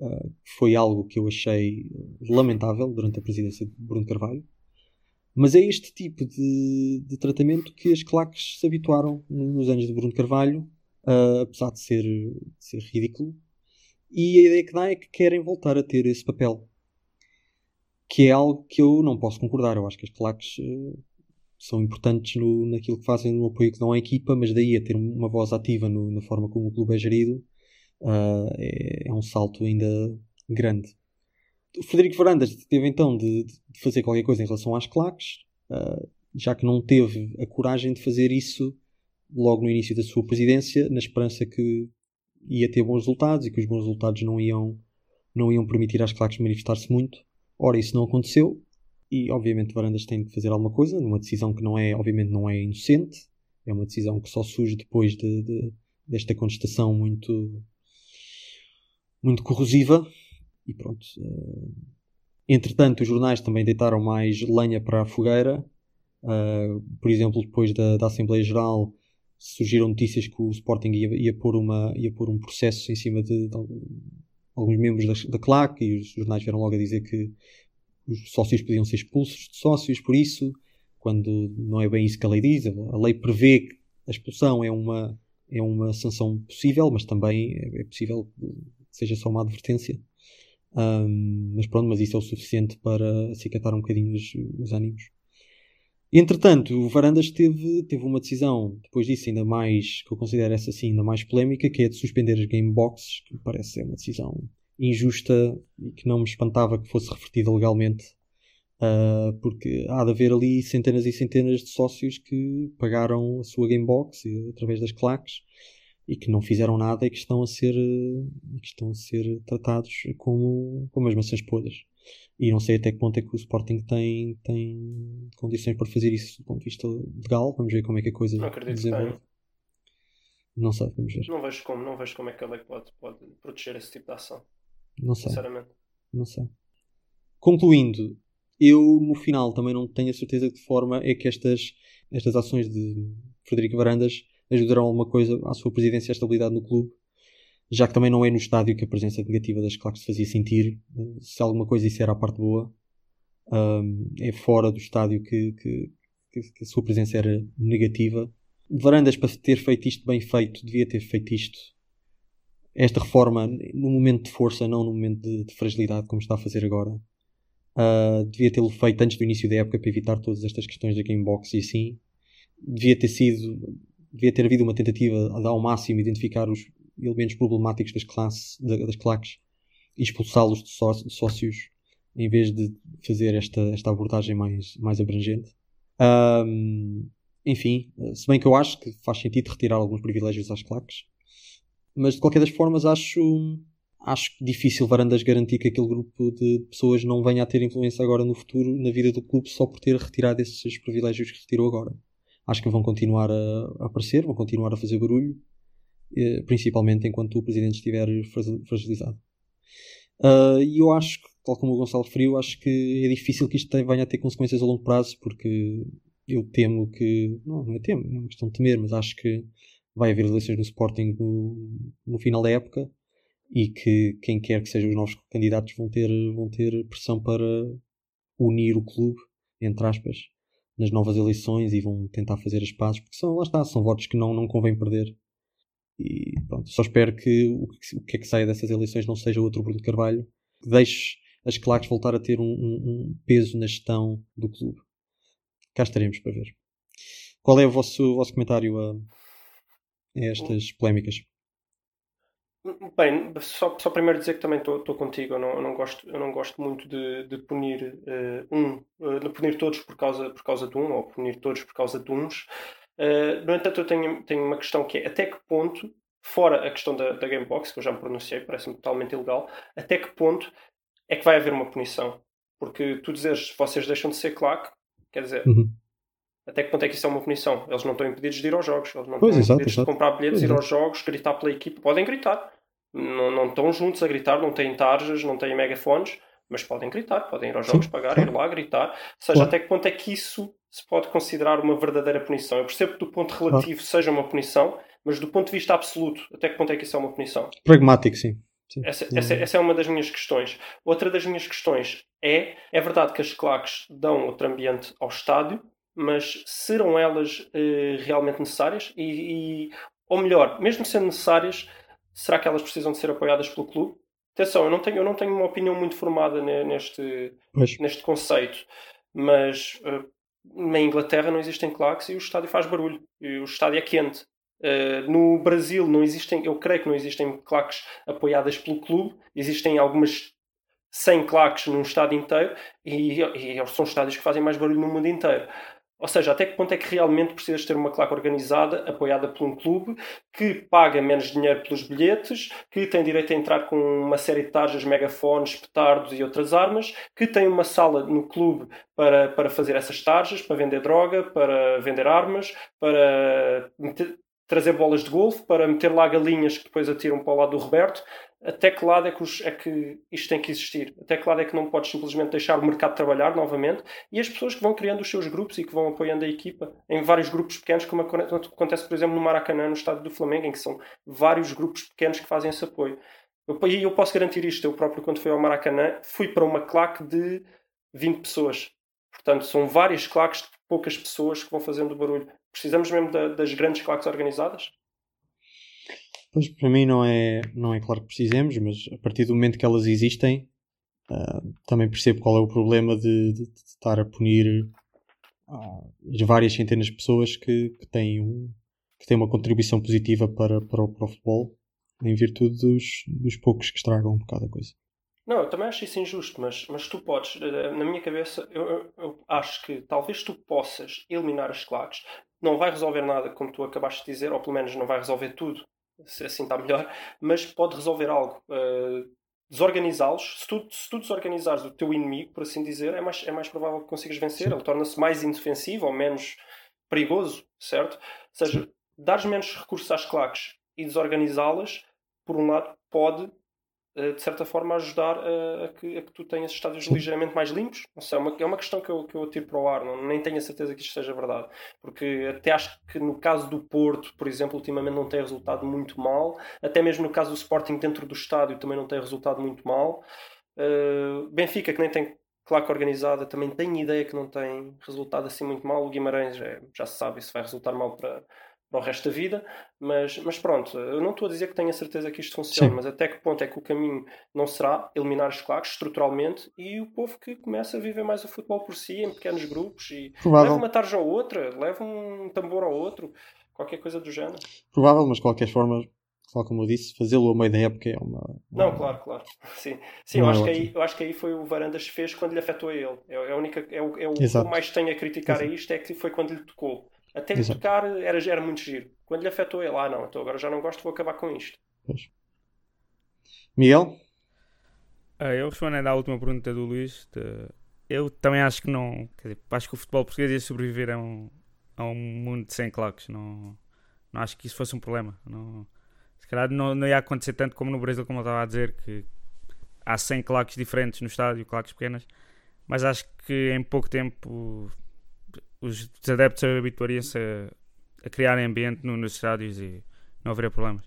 Uh, foi algo que eu achei lamentável durante a presidência de Bruno Carvalho. Mas é este tipo de, de tratamento que as claques se habituaram nos anos de Bruno Carvalho, uh, apesar de ser, de ser ridículo. E a ideia que dá é que querem voltar a ter esse papel. Que é algo que eu não posso concordar. Eu acho que as claques uh, são importantes no, naquilo que fazem, no apoio que dão à equipa, mas daí a ter uma voz ativa no- na forma como o clube é gerido uh, é, é um salto ainda grande. O Frederico Varandas teve então de, de fazer qualquer coisa em relação às claques, uh, já que não teve a coragem de fazer isso logo no início da sua presidência, na esperança que ia ter bons resultados e que os bons resultados não iam, não iam permitir às claques manifestar-se muito. Ora, isso não aconteceu e obviamente Varandas tem de fazer alguma coisa, numa decisão que não é, obviamente não é inocente, é uma decisão que só surge depois de, de, desta contestação muito muito corrosiva e pronto. Uh, entretanto, os jornais também deitaram mais lenha para a fogueira. Uh, por exemplo, depois da, da Assembleia Geral surgiram notícias que o Sporting ia, ia, pôr, uma, ia pôr um processo em cima de, de alguns membros da, da CLAC e os jornais vieram logo a dizer que os sócios podiam ser expulsos de sócios por isso, quando não é bem isso que a lei diz. A lei prevê que a expulsão é uma, é uma sanção possível, mas também é, é possível seja só uma advertência. Um, mas pronto, mas isso é o suficiente para acicatar um bocadinho os, os ânimos. Entretanto, o Varandas teve, teve uma decisão, depois disso, ainda mais, que eu considero essa assim, ainda mais polémica, que é de suspender as game boxes, que parece ser uma decisão injusta e que não me espantava que fosse revertida legalmente, uh, porque há de haver ali centenas e centenas de sócios que pagaram a sua game box através das claques e que não fizeram nada e que estão a ser, que estão a ser tratados como, como as maçãs podres. E não sei até que ponto é que o Sporting tem, tem condições para fazer isso do ponto de vista legal. Vamos ver como é que a coisa não acredito desenvolve. Não sei, vamos ver. Não vejo como, não vejo como é que a lei pode, pode proteger esse tipo de ação. Não sei. Sinceramente. Não sei. Concluindo, eu no final também não tenho a certeza de que forma é que estas, estas ações de Frederico Varandas ajudarão alguma coisa à sua presidência e à estabilidade no clube já que também não é no estádio que a presença negativa das claques se fazia sentir. Se alguma coisa isso era a parte boa, um, é fora do estádio que, que, que, a sua presença era negativa. Varandas, para ter feito isto bem feito, devia ter feito isto. Esta reforma no momento de força, não no momento de, de fragilidade, como está a fazer agora. Uh, devia tê-lo feito antes do início da época para evitar todas estas questões da Gamebox e assim. Devia ter sido, devia ter havido uma tentativa de ao máximo identificar os, elementos problemáticos das, classes, das claques e expulsá-los de, de, sócios em vez de fazer esta, esta abordagem mais, mais abrangente. Um, enfim, se bem que eu acho que faz sentido retirar alguns privilégios às claques, mas de qualquer das formas acho, acho difícil Varandas garantir que aquele grupo de pessoas não venha a ter influência agora no futuro na vida do clube só por ter retirado esses privilégios que retirou agora. Acho que vão continuar a, aparecer, vão continuar a fazer barulho eh, principalmente enquanto o presidente estiver fragilizado. Uh, e eu acho que, tal como o Gonçalo referiu, acho que é difícil que isto venha a ter consequências a longo prazo, porque eu temo que. Não, não é temo, é uma questão de temer, mas acho que vai haver eleições no Sporting no, no final da época e que quem quer que sejam os novos candidatos vão ter, vão ter pressão para unir o clube, entre aspas, nas novas eleições e vão tentar fazer as pazes, porque são, lá está, são votos que não, não convém perder. E pronto, só espero que o, o que é que saia dessas eleições não seja outro Bruno Carvalho, que deixe as claques voltar a ter um, um, um, peso na gestão do clube. Cá estaremos para ver. Qual é o vosso, o vosso comentário a, a estas polémicas? Bem, só, só primeiro dizer que também estou contigo. Eu não, eu não, gosto, eu não gosto muito de, de punir uh, um, uh, de punir todos por causa, por causa de um, ou punir todos por causa de uns. Uh, no entanto, eu tenho, tenho uma questão que é até que ponto, fora a questão da, da Gamebox, que eu já me pronunciei, parece-me totalmente ilegal, até que ponto é que vai haver uma punição? Porque tu dizes vocês deixam de ser claque, quer dizer, uhum. até que ponto é que isso é uma punição? Eles não estão impedidos de ir aos jogos, eles não pois, estão exato, impedidos exato. de comprar bilhetes, ir aos jogos, gritar pela equipe. Podem gritar, não, não estão juntos a gritar, não têm tarjas, não têm megafones, mas podem gritar, podem ir aos jogos, Sim, pagar, ir lá gritar. Ou seja, claro. até que ponto é que isso se pode considerar uma verdadeira punição? Eu percebo que do ponto relativo claro. seja uma punição, mas do ponto de vista absoluto, até que ponto é que isso é uma punição? Pragmático, sim. sim. Essa, essa, essa, é uma das minhas questões. Outra das minhas questões é: é verdade que as claques dão outro ambiente ao estádio, mas serão elas eh, realmente necessárias? E, e, ou melhor, mesmo sendo necessárias, será que elas precisam de ser apoiadas pelo clube? Atenção, eu não tenho, eu não tenho uma opinião muito formada neste, neste conceito, mas uh, na Inglaterra não existem claques e o estádio faz barulho, e o estádio é quente. Uh, no Brasil não existem, eu creio que não existem claques apoiadas pelo clube, existem algumas 100 claques num estádio inteiro e, e são estádios que fazem mais barulho no mundo inteiro. Ou seja, até que ponto é que realmente precisas ter uma claque organizada, apoiada por um clube, que paga menos dinheiro pelos bilhetes, que tem direito a entrar com uma série de tarjas, megafones, petardos e outras armas, que tem uma sala no clube para, para fazer essas tarjas, para vender droga, para vender armas, para meter, trazer bolas de golfe, para meter lá galinhas que depois atiram para o lado do Roberto até que lado é que, os, é que isto tem que existir? Até que lado é que não podes simplesmente deixar o mercado trabalhar novamente e as pessoas que vão criando os seus grupos e que vão apoiando a equipa em vários grupos pequenos, como acontece, por exemplo, no Maracanã, no estádio do Flamengo, em que são vários grupos pequenos que fazem esse apoio. E eu posso garantir isto, eu próprio, quando fui ao Maracanã, fui para uma claque de 20 pessoas. Portanto, são várias claques de poucas pessoas que vão fazendo barulho. Precisamos mesmo da, das grandes claques organizadas? Pois, para mim não é, não é claro que precisemos, mas a partir do momento que elas existem, uh, também percebo qual é o problema de, de, de estar a punir uh, as várias centenas de pessoas que, que, têm, um, que têm uma contribuição positiva para, para, o, para o futebol, em virtude dos, dos poucos que estragam um bocado a coisa. Não, eu também acho isso injusto, mas, mas tu podes, eh, na minha cabeça, eu, eu acho que talvez tu possas eliminar as claques. Não vai resolver nada, como tu acabaste de dizer, ou pelo menos não vai resolver tudo se assim está melhor, mas pode resolver algo. Uh, desorganizá-los, se tu, se tu desorganizares o teu inimigo, por assim dizer, é mais, é mais provável que consigas vencer. Sim. Ele torna-se mais indefensivo ou menos perigoso, certo? Ou seja, dares menos recursos às claques e desorganizá-las, por um lado, pode de certa forma ajudar a, a, que, a, que, tu tenhas estádios ligeiramente mais limpos. Não sei, é, uma, é uma questão que eu, que eu tiro para o ar, não, nem tenho a certeza que isto seja verdade. Porque até acho que no caso do Porto, por exemplo, ultimamente não tem resultado muito mal. Até mesmo no caso do Sporting dentro do estádio também não tem resultado muito mal. Uh, Benfica, que nem tem claque organizada, também tem ideia que não tem resultado assim muito mal. O Guimarães é, já se sabe se vai resultar mal para, para o resto da vida, mas, mas pronto, eu não estou a dizer que tenho a certeza que isto funciona, Sim. mas até que ponto é que o caminho não será eliminar os claques estruturalmente e o povo que começa a viver mais o futebol por si, em pequenos grupos, e Provável. leva uma tarja ou outra, leva um tambor ao outro, qualquer coisa do género. Provável, mas de qualquer forma, tal como eu disse, fazê-lo a meio da época é uma. uma... Não, claro, claro. <laughs> Sim, Sim eu, é acho que aí, eu acho que aí foi o Varandas fez quando lhe afetou a ele. É, é a única, é o, é o que mais tenho a criticar Exato. a isto é que foi quando lhe tocou. Até lhe tocar era, era muito giro. Quando lhe afetou ele, ah não, então agora já não gosto, vou acabar com isto. Pois. Miguel? Ah, eu respondendo à última pergunta do Luís, de... eu também acho que não. Quer dizer, acho que o futebol português ia sobreviver a um, a um mundo sem claques. Não, não acho que isso fosse um problema. Não, se calhar não, não ia acontecer tanto como no Brasil, como eu estava a dizer, que há 100 claques diferentes no estádio, claques pequenas, mas acho que em pouco tempo os adeptos habituariam-se a, criar ambiente no, nos estádios e não haveria problemas.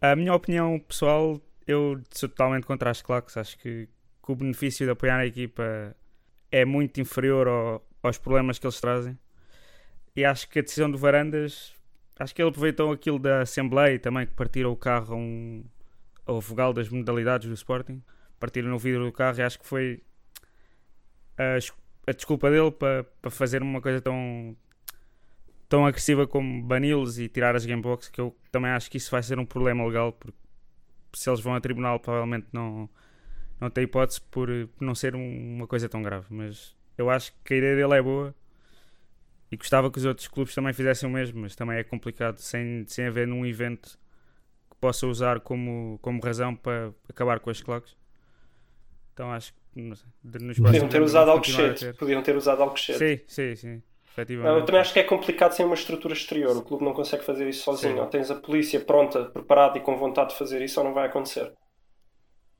A minha opinião pessoal, eu sou totalmente contra as claques. Acho que, que o benefício de apoiar a equipa é muito inferior ao, aos problemas que eles trazem. E acho que a decisão do Varandas, acho que ele aproveitou aquilo da Assembleia também, que partiram o carro um, ao vogal das modalidades do Sporting. Partiram no vidro do carro e acho que foi a, a desculpa dele para, para fazer uma coisa tão tão agressiva como bani-los e tirar as gamebox que eu também acho que isso vai ser um problema legal porque se eles vão a tribunal provavelmente não não tem hipótese por, não ser um, uma coisa tão grave mas eu acho que a ideia dele é boa e gostava que os outros clubes também fizessem o mesmo mas também é complicado sem, sem haver num evento que possa usar como, como razão para acabar com as claques então acho que nos Podiam ter usado Alcochete. Podiam ter usado Alcochete. Sim, sim, sim. Eu também acho que é complicado sem uma estrutura exterior. O clube não consegue fazer isso sozinho. Sim. Ou tens a polícia pronta, preparada e com vontade de fazer isso, ou não vai acontecer.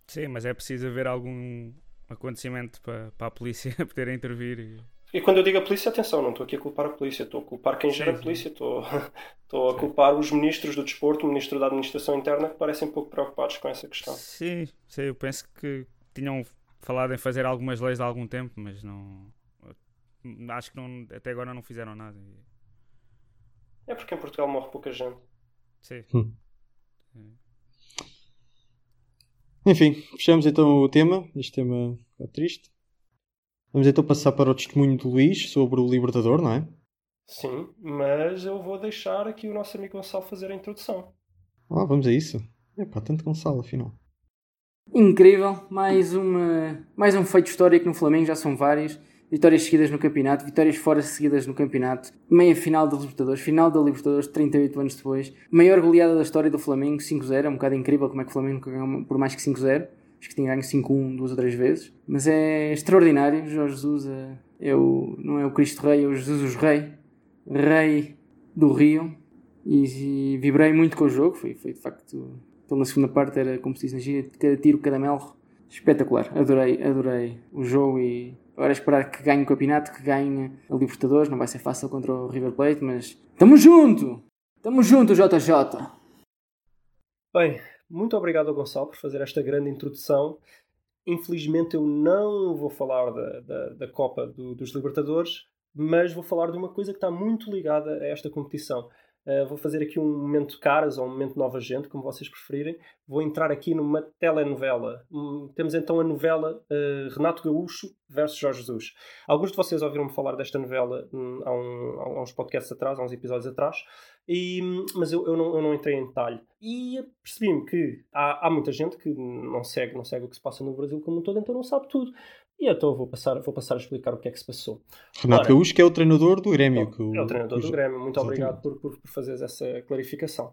Sim, mas é preciso haver algum acontecimento para, para a polícia <laughs> poder intervir. E... e... quando eu digo a polícia, atenção, não estou aqui a culpar a polícia, estou a culpar quem gera a polícia, estou, <laughs> estou a culpar os ministros do desporto, o ministro da administração interna, que parecem um pouco preocupados com essa questão. Sim, sim eu penso que tinham falado em fazer algumas leis há algum tempo, mas não. Acho que não, até agora não fizeram nada. É porque em Portugal morre pouca gente. Sim. Hum. Enfim, fechamos então o tema. Este tema é triste. Vamos então passar para o testemunho do Luís sobre o Libertador, não é? Sim, mas eu vou deixar aqui o nosso amigo Gonçalo fazer a introdução. Ah, vamos a isso. Epá, tanto Gonçalo, afinal. Incrível, mais, uma, mais um feito histórico no Flamengo, já são vários. Vitórias seguidas no campeonato, vitórias fora seguidas no campeonato, meia final da Libertadores, final da Libertadores 38 anos depois, maior goleada da história do Flamengo, 5-0, é um bocado incrível como é que o Flamengo ganhou por mais que 5-0, acho que tinha ganho 5-1 duas ou três vezes, mas é extraordinário, Jorge Jesus é, é o, não é o Cristo Rei, é o Jesus Rei, Rei do Rio, e, e vibrei muito com o jogo, foi, foi de facto, na segunda parte era como se diz na gira, cada tiro, cada melro, espetacular, adorei, adorei o jogo e Agora esperar que ganhe o campeonato, que ganhe a Libertadores. Não vai ser fácil contra o River Plate, mas tamo junto! Tamo junto, JJ! Bem, muito obrigado ao Gonçalo por fazer esta grande introdução. Infelizmente eu não vou falar da, da, da Copa do, dos Libertadores, mas vou falar de uma coisa que está muito ligada a esta competição. Uh, vou fazer aqui um momento caras ou um momento nova gente, como vocês preferirem. Vou entrar aqui numa telenovela. Um, temos então a novela uh, Renato Gaúcho versus Jorge Jesus. Alguns de vocês ouviram-me falar desta novela um, há, um, há, uns podcasts atrás, há uns episódios atrás, e, mas eu, eu, não, eu não entrei em detalhe. E percebi-me que há, há muita gente que não segue, não segue o que se passa no Brasil como um todo, então não sabe tudo. E então vou passar, vou passar a explicar o que é que se passou. Renato Ora, Gaúcho, que é o treinador do Grêmio. Que o, é o treinador do Grêmio. Muito obrigado por, por, por fazeres essa clarificação.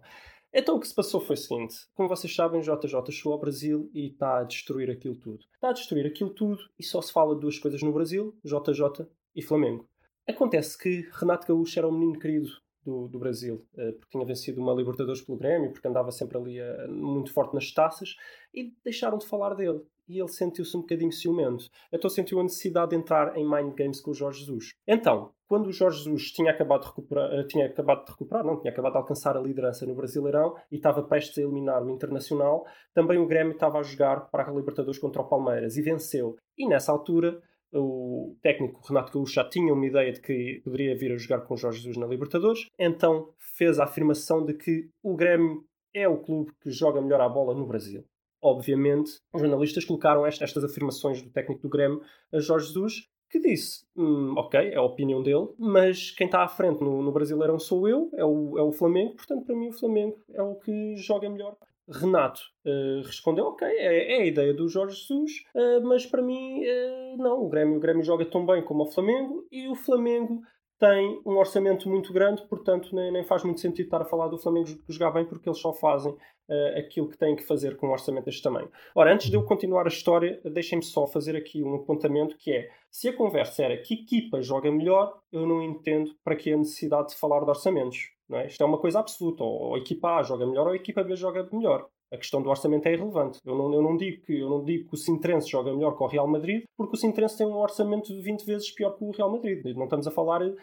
Então o que se passou foi o seguinte: como vocês sabem, JJ chegou ao Brasil e está a destruir aquilo tudo. Está a destruir aquilo tudo e só se fala de duas coisas no Brasil: JJ e Flamengo. Acontece que Renato Gaúcho era um menino querido do, do Brasil, eh, porque tinha vencido uma Libertadores pelo Grêmio, porque andava sempre ali eh, muito forte nas taças, e deixaram de falar dele e ele sentiu-se um bocadinho ciumento. Então sentiu a necessidade de entrar em mind games com o Jorge Jesus. Então, quando o Jorge Jesus tinha acabado de recuperar, eh, tinha acabado de recuperar, não, tinha acabado de alcançar a liderança no Brasileirão e estava prestes a eliminar o Internacional, também o Grêmio estava a jogar para a Libertadores contra o Palmeiras e venceu. E nessa altura, o técnico Renato Gaúcho já tinha uma ideia de que poderia vir a jogar com o Jorge Jesus na Libertadores, então fez a afirmação de que o Grêmio é o clube que joga melhor a bola no Brasil obviamente, os jornalistas colocaram estas afirmações do técnico do Grêmio a Jorge Jesus, que disse: hum, Ok, é a opinião dele, mas quem está à frente no, no Brasileirão sou eu, é o, é o Flamengo, portanto, para mim, o Flamengo é o que joga melhor. Renato uh, respondeu: Ok, é, é, a ideia do Jorge Jesus, uh, mas para mim, uh, não. O Grêmio, o Grêmio joga tão bem como o Flamengo e o Flamengo tem um orçamento muito grande, portanto nem, nem, faz muito sentido estar a falar do Flamengo jogar bem porque eles só fazem uh, aquilo que têm que fazer com um orçamento deste tamanho. Ora, antes de eu continuar a história, deixem-me só fazer aqui um apontamento que é, se a conversa era que equipa joga melhor, eu não entendo para que a necessidade de falar de orçamentos. Não é? Isto é uma coisa absoluta, ou a equipa A joga melhor ou a equipa B joga melhor a questão do orçamento é irrelevante. Eu não, eu não, digo, que, eu não digo que o Sintrense joga melhor que o Real Madrid, porque o Sintrense tem um orçamento de 20 vezes pior que o Real Madrid. Não estamos a falar uh,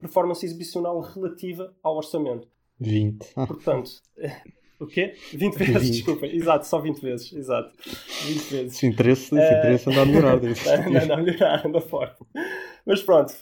performance exibicional relativa ao orçamento. 20. Ah. <laughs> Portanto, <laughs> o quê? 20 vezes, 20. desculpa. Exato, só 20 vezes. Exato. 20 vezes. Se interesse, se interesse anda a melhorar. <laughs> anda a melhorar, anda forte. Mas pronto,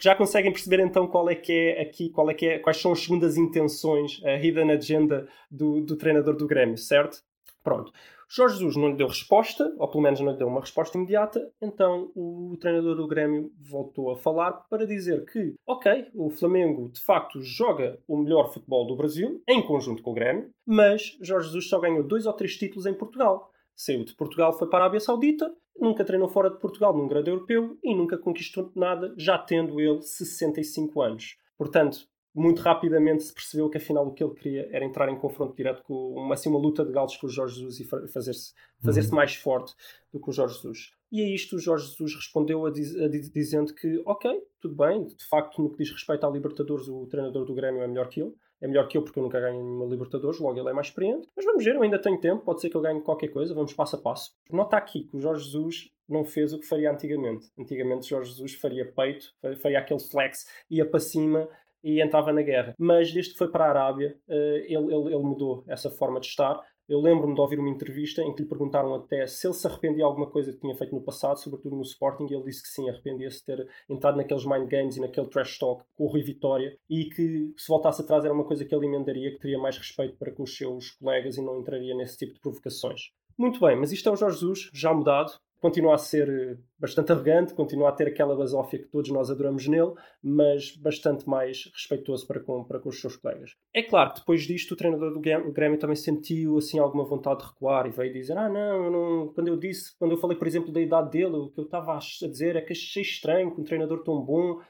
já conseguem perceber então qual é que é aqui, qual é que é, quais são as segundas intenções, a hidden agenda do, do treinador do Grêmio, certo? Pronto. Jorge Jesus não lhe deu resposta, ou pelo menos não lhe deu uma resposta imediata, então o treinador do Grêmio voltou a falar para dizer que, ok, o Flamengo de facto joga o melhor futebol do Brasil, em conjunto com o Grêmio, mas Jorge Jesus só ganhou dois ou três títulos em Portugal. Saiu de Portugal, foi para a Arábia Saudita, nunca treinou fora de Portugal num grande europeu e nunca conquistou nada, já tendo ele 65 anos. Portanto, muito rapidamente se percebeu que afinal o que ele queria era entrar em confronto direto com uma, assim, uma luta de galos com o Jorge Jesus e fazer-se fazer uhum. mais forte do que o Jorge Jesus. E a isto o Jorge Jesus respondeu a diz, a diz, dizendo que, ok, tudo bem, de facto, no que diz respeito à Libertadores, o treinador do Grêmio é melhor que ele. É melhor que eu porque eu nunca ganho nenhuma Libertadores, logo ele é mais experiente. Mas vamos ver, eu ainda tenho tempo, pode ser que eu ganhe qualquer coisa, vamos passo a passo. Nota aqui que o Jorge Jesus não fez o que faria antigamente. Antigamente Jorge Jesus faria peito, faria aquele flex, ia para cima e entrava na guerra. Mas desde que foi para a Arábia, eh, ele, ele, ele mudou essa forma de estar. Eu lembro-me de ouvir uma entrevista em que lhe perguntaram até se ele se arrependia de alguma coisa que tinha feito no passado, sobretudo no Sporting, e ele disse que sim, arrependia-se de ter entrado naqueles mind games e naquele trash talk com o Rui Vitória e que se voltasse atrás era uma coisa que ele emendaria, que teria mais respeito para com os seus colegas e não entraria nesse tipo de provocações. Muito bem, mas isto é o Jorge Jesus, já mudado, continua a ser eh, bastante arrogante, continua a ter aquela basófia que todos nós adoramos nele, mas bastante mais respeitoso para com, para com os seus colegas. É claro que depois disto o treinador do Grêmio também sentiu assim alguma vontade de recuar e veio dizer: Ah, não, eu não, quando eu disse, quando eu falei, por exemplo, da idade dele, o que eu estava a dizer é que achei estranho que um treinador tão bom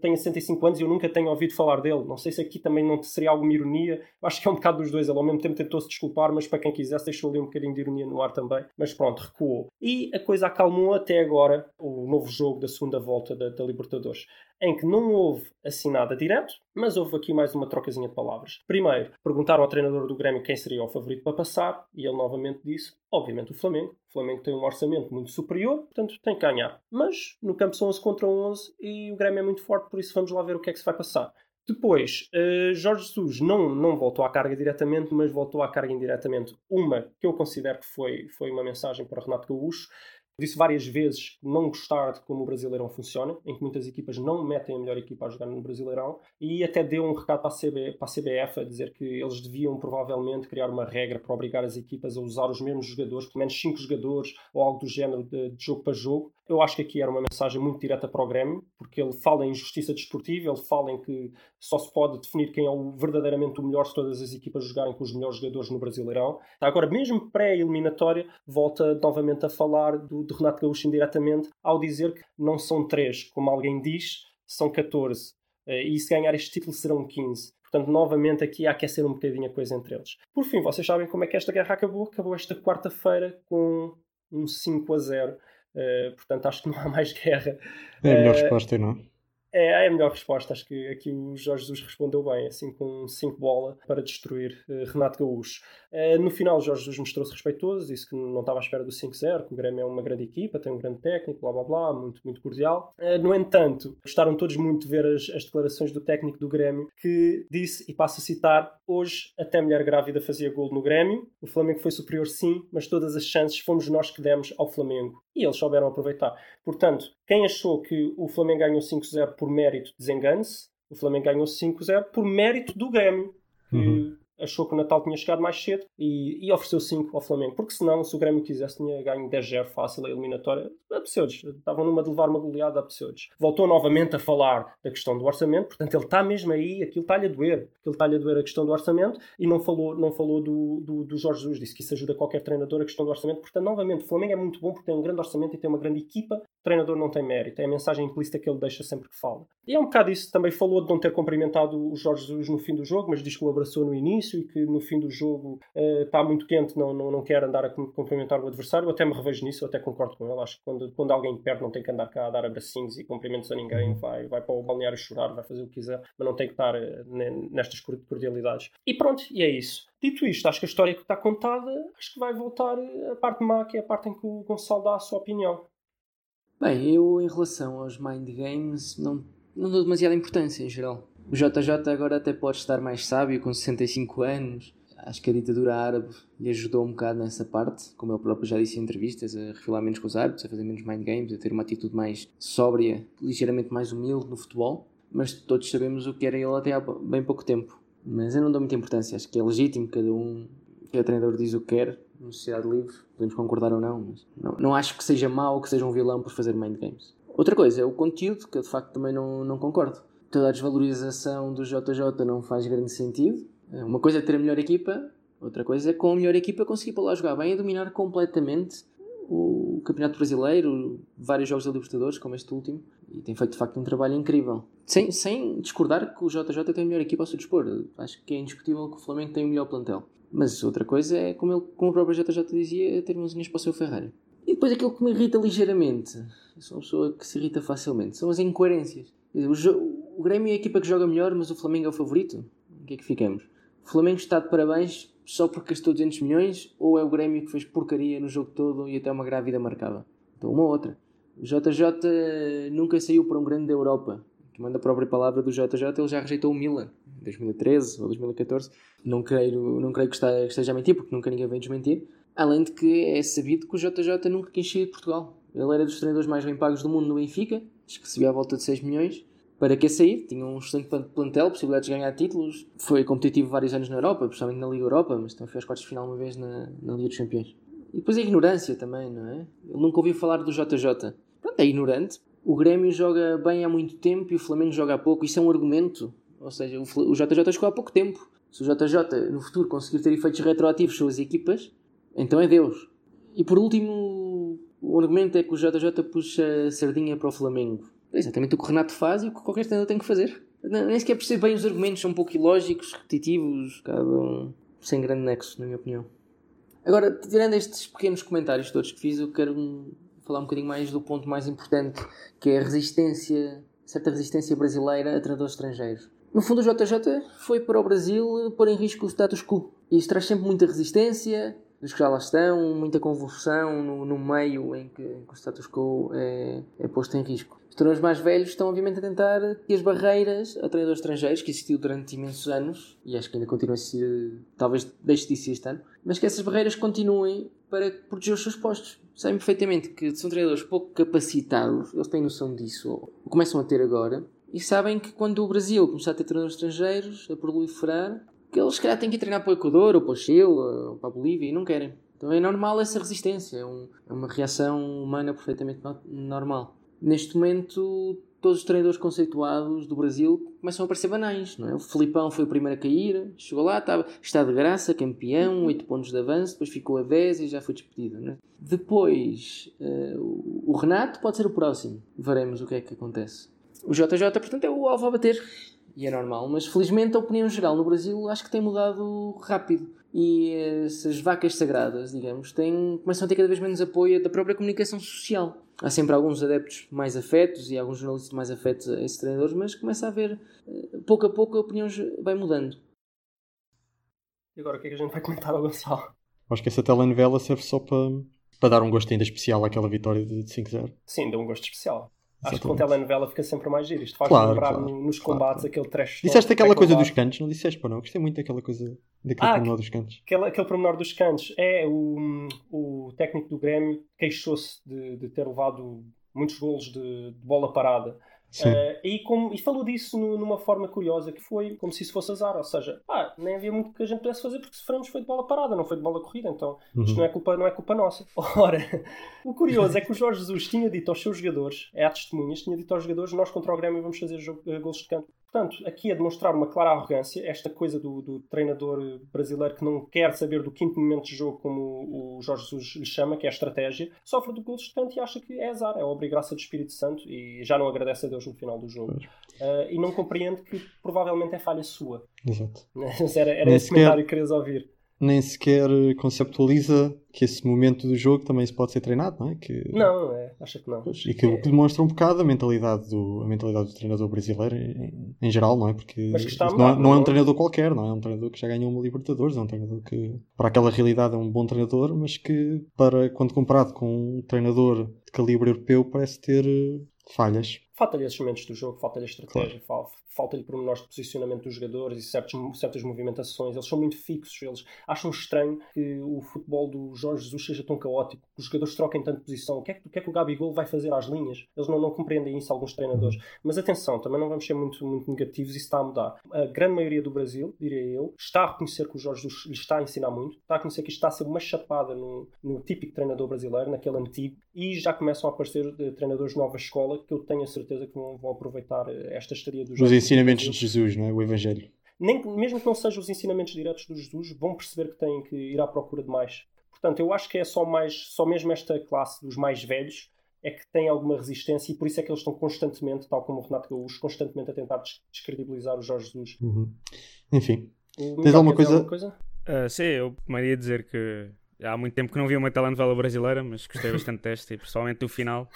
tenha 65 anos e eu nunca tenho ouvido falar dele. Não sei se aqui também não seria alguma ironia. Acho que é um bocado dos dois. Ele ao mesmo tempo tentou-se desculpar, mas para quem quisesse deixou ali um bocadinho de ironia no ar também. Mas pronto, recuou. E a coisa acalmou até agora o novo jogo da segunda volta da, da Libertadores em que não houve assinada direto, mas houve aqui mais uma trocazinha de palavras. Primeiro, perguntaram ao treinador do Grêmio quem seria o favorito para passar, e ele novamente disse, obviamente, o Flamengo. O Flamengo tem um orçamento muito superior, portanto tem que ganhar. Mas no campo são 11 contra 11 e o Grêmio é muito forte, por isso vamos lá ver o que é que se vai passar. Depois, uh, Jorge Jesus não, não voltou à carga diretamente, mas voltou à carga indiretamente. Uma que eu considero que foi, foi uma mensagem para Renato Gaúcho, Disse várias vezes não gostar de como o Brasileirão funciona, em que muitas equipas não metem a melhor equipa a jogar no Brasileirão, e até deu um recado para a, CB, para a CBF a dizer que eles deviam provavelmente criar uma regra para obrigar as equipas a usar os mesmos jogadores, pelo menos 5 jogadores ou algo do género de, de jogo para jogo, eu acho que aqui era uma mensagem muito direta para o Grêmio, porque ele fala em justiça desportiva, ele fala em que só se pode definir quem é o, verdadeiramente o melhor se todas as equipas jogarem com os melhores jogadores no Brasileirão. Agora, mesmo pré-eliminatória, volta novamente a falar do, de Renato Gaúcho indiretamente, ao dizer que não são três, como alguém diz, são 14. Eh, e se ganhar este título serão 15. Portanto, novamente aqui a aquecer um bocadinho a coisa entre eles. Por fim, vocês sabem como é que esta guerra acabou? Acabou esta quarta-feira com um 5 a 0 Uh, portanto, acho que não há <laughs> mais guerra. É a melhor uh, resposta, não? É, é a melhor resposta. Acho que aqui o Jorge Jesus respondeu bem, assim com 5 bola para destruir uh, Renato Gaúcho. No final, o Jorge Jesus mostrou-se respeitoso, disse que não estava à espera do 5-0, que o Grêmio é uma grande equipa, tem um grande técnico, blá blá blá, muito, muito cordial. No entanto, gostaram todos muito de ver as, as, declarações do técnico do Grêmio, que disse, e passo a citar: Hoje, até a mulher grávida fazia gol no Grêmio, o Flamengo foi superior sim, mas todas as chances fomos nós que demos ao Flamengo. E eles souberam aproveitar. Portanto, quem achou que o Flamengo ganhou 5-0 por mérito, desengane-se. O Flamengo ganhou 5-0 por mérito do Grêmio, que uhum achou que o Natal tinha chegado mais cedo e, e ofereceu 5 ao Flamengo. Porque senão, se o Grêmio quisesse, tinha ganho 10-0 fácil a eliminatória. Apeteceu-lhes. Estavam numa de levar uma goleada, apeteceu-lhes. Voltou novamente a falar da questão do orçamento, portanto, ele está mesmo aí, aquilo está-lhe a doer. Aquilo está-lhe a doer a questão do orçamento e não falou, não falou do, do, do Jorge Jesus. Disse que isso ajuda qualquer treinador a questão do orçamento. Portanto, novamente, o Flamengo é muito bom porque tem um grande orçamento e tem uma grande equipa. O treinador não tem mérito. É a mensagem implícita que ele deixa sempre que fala. E é um bocado isso. Também falou de não ter cumprimentado o Jorge Jesus no fim do jogo, mas diz que o abraçou no início e que no fim do jogo uh, está muito quente, não, não, não quer andar a cumprimentar o adversário. Eu até me revejo nisso, eu até concordo com ele. Acho que quando, quando alguém perde, não tem que andar cá a dar abracinhos e cumprimentos a ninguém. Uhum. Vai, vai para o balneário chorar, vai fazer o que quiser, mas não tem que estar uh, nestas cordialidades. E pronto, e é isso. Dito isto, acho que a história que está contada, acho que vai voltar a parte má, que é a parte em que o Gonçalo dá a sua opinião. Bem, eu em relação aos mind games não, não dou demasiada importância em geral. O JJ agora até pode estar mais sábio, com 65 anos, acho que a ditadura árabe lhe ajudou um bocado nessa parte, como ele próprio já disse em entrevistas, a refilar menos com os árbitros, a fazer menos mind games, a ter uma atitude mais sóbria, ligeiramente mais humilde no futebol. Mas todos sabemos o que era ele até há bem pouco tempo. Mas eu não dou muita importância, acho que é legítimo, cada um, cada treinador diz o que quer, na sociedade livre, podemos concordar ou não, mas não, não acho que seja mau que seja um vilão por fazer mind games. Outra coisa é o conteúdo, que eu de facto também não, não concordo. Toda a desvalorização do JJ não faz grande sentido uma coisa é ter a melhor equipa, outra coisa é com a melhor equipa conseguir para lá jogar bem e dominar completamente o Campeonato Brasileiro, vários jogos da Libertadores, como este último, e tem feito de facto um trabalho incrível. Sem, sem discordar que o JJ tem a melhor equipa ao seu dispor, acho que é indiscutível que o Flamengo tem o melhor plantel. Mas outra coisa é, como, ele, como o próprio JJ dizia, ter mãozinhas para o seu Ferrari. E depois aquilo que me irrita ligeiramente, eu sou uma pessoa que se irrita facilmente, são as incoerências. O, o Grêmio é a equipa que joga melhor, mas o Flamengo é o favorito? O que é que ficamos? O Flamengo está de parabéns só porque gastou 200 milhões ou é o Grêmio que fez porcaria no jogo todo e até uma grávida marcada? Então, uma ou outra. O JJ nunca saiu para um grande da Europa. Tomando a própria palavra do JJ, ele já rejeitou o Milan em 2013 ou 2014. Não creio, não creio que esteja a mentir, porque nunca ninguém vem desmentir. Além de que é sabido que o JJ nunca quis sair de Portugal. Ele era dos treinadores mais bem pagos do mundo no Benfica, que recebia à volta de 6 milhões para que sair, tinha um excelente plantel, possibilidades de ganhar títulos, foi competitivo vários anos na Europa, principalmente na Liga Europa, mas também foi aos quartos de final uma vez na, na Liga dos Campeões. E depois a ignorância também, não é? Ele nunca ouviu falar do JJ. Pronto, é ignorante. O Grêmio joga bem há muito tempo e o Flamengo joga há pouco. Isso é um argumento. Ou seja, o JJ jogou há pouco tempo. Se o JJ no futuro conseguir ter efeitos retroativos sobre as equipas, então é Deus. E por último, o argumento é que o JJ puxa a sardinha para o Flamengo. É exatamente o que o Renato faz e o que qualquer treinador tem que fazer. Nem sequer percebo bem os argumentos, são um pouco ilógicos, repetitivos, cada um sem grande nexo, na minha opinião. Agora, tirando estes pequenos comentários todos que fiz, eu quero falar um bocadinho mais do ponto mais importante, que é a resistência, certa resistência brasileira a treinadores estrangeiros. No fundo, o JJ foi para o Brasil pôr em risco o status quo. E isso traz sempre muita resistência, dos que já lá estão, muita convulsão no, no meio em que, em que o status quo é, é posto em risco. Os treinadores mais velhos estão, obviamente, a tentar que as barreiras a treinadores estrangeiros, que existiu durante imensos anos, e acho que ainda continua a ser, talvez deixe de existir este ano, mas que essas barreiras continuem para proteger os seus postos. Sabem perfeitamente que são treinadores pouco capacitados, eles têm noção disso, começam a ter agora, e sabem que quando o Brasil começar a ter treinadores estrangeiros, a proliferar, que eles se calhar têm que ir treinar para o Equador, ou para o Chile, ou para a Bolívia, e não querem. Então é normal essa resistência, é, um- é uma reação humana perfeitamente no- normal. Neste momento, todos os treinadores conceituados do Brasil começam a parecer banais, não é? O Filipão foi o primeiro a cair, chegou lá, estava, está de graça, campeão, 8 pontos de avanço, depois ficou a 10 e já foi despedido, é? Depois, o o Renato pode ser o próximo, veremos o que é que acontece. O JJ, portanto, é o alvo a bater. E é normal, mas felizmente a opinião geral no Brasil acho que tem mudado rápido. E essas vacas sagradas, digamos, têm, começam a ter cada vez menos apoio da própria comunicação social. Há sempre alguns adeptos mais afetos e alguns jornalistas mais afetos a esses treinadores, mas começa a haver, eh, pouco a pouco, a opinião vai mudando. E agora o que é que a gente vai comentar ao Gonçalo? Acho que essa telenovela serve só para, para dar um gosto ainda especial àquela vitória de 5-0. Sim, deu um gosto especial. Acho que com telenovela fica sempre mais giro. Isto faz Claro, lembrar claro, no- nos combates claro. aquele trash. Disseste aquela coisa dos cantos, não disseste para não? Gostei muito daquela coisa, daquele Ah, pormenor dos cantos. Aquele, aquele pormenor dos cantos. É, o, o técnico do Grêmio queixou-se de, de ter levado muitos golos de, de bola parada. Eh, e, como- e falou disso nu- numa forma curiosa que foi como se isso fosse azar, ou seja, pá, nem havia muito que a gente pudesse fazer porque sofremos foi de bola parada, não foi de bola corrida, então isto Uhum. não é culpa, não é culpa nossa. <laughs> Ora, o curioso é que o Jorge Jesus tinha dito aos seus jogadores, é a testemunhas, tinha dito aos jogadores, nós contra o Grêmio vamos fazer jogo, eh, golos de canto. Portanto, aqui a demonstrar uma clara arrogância, esta coisa do, do treinador brasileiro que não quer saber do quinto momento de jogo, como o Jorge Jesus lhe chama, que é a estratégia, sofre de golos de canto e acha que é azar, é obra e graça do Espírito Santo e já não agradece a Deus no final do jogo. Ah, e não compreende que provavelmente é falha sua. Exato. Mas era, era esse sequer- comentário que querias ouvir. Nem sequer conceptualiza que esse momento do jogo também se pode ser treinado, não é? Que, Não, é, acha que não. Pois, E que, o que demonstra um bocado a mentalidade do, a mentalidade do treinador brasileiro em, em geral, não é? Porque não, é, mudar, não é um é? treinador qualquer, não é? É um treinador que já ganhou uma Libertadores, é um treinador que, para aquela realidade, é um bom treinador, mas que, para, quando comparado com um treinador de calibre europeu, parece ter eh, falhas. Falta-lhe esses momentos do jogo, falta-lhe a estratégia, fal- falta-lhe pormenores de posicionamento dos jogadores e certos, certas movimentações. Eles são muito fixos, eles acham estranho que o futebol do Jorge Jesus seja tão caótico, que os jogadores troquem tanto posição. O que é que, o que, é que o Gabigol vai fazer às linhas? Eles não, não compreendem isso, alguns treinadores. Mas atenção, também não vamos ser muito, muito negativos, isso está a mudar. A grande maioria do Brasil, diria eu, está a reconhecer que o Jorge Jesus lhe está a ensinar muito, está a reconhecer que isto está a ser uma chapada no, no típico treinador brasileiro, naquele antigo, e já começam a aparecer eh, treinadores de nova escola que eu tenho a certeza que vão, vão aproveitar eh, esta estadia do Os ensinamentos Jesus de Jesus, não é? O Evangelho. nem, mesmo que não sejam os ensinamentos diretos do Jesus, vão perceber que têm que ir à procura de mais. Portanto, eu acho que é só mais, só mesmo esta classe dos mais velhos é que tem alguma resistência e por isso é que eles estão constantemente, tal como o Renato Gaúcho, constantemente a tentar des- descredibilizar o Jorge Jesus. Uhum. Enfim, O Tens alguma dizer coisa- Ah, sim, eu primeiro ia dizer que há muito tempo que não vi uma telenovela brasileira, mas gostei bastante desta e principalmente do final,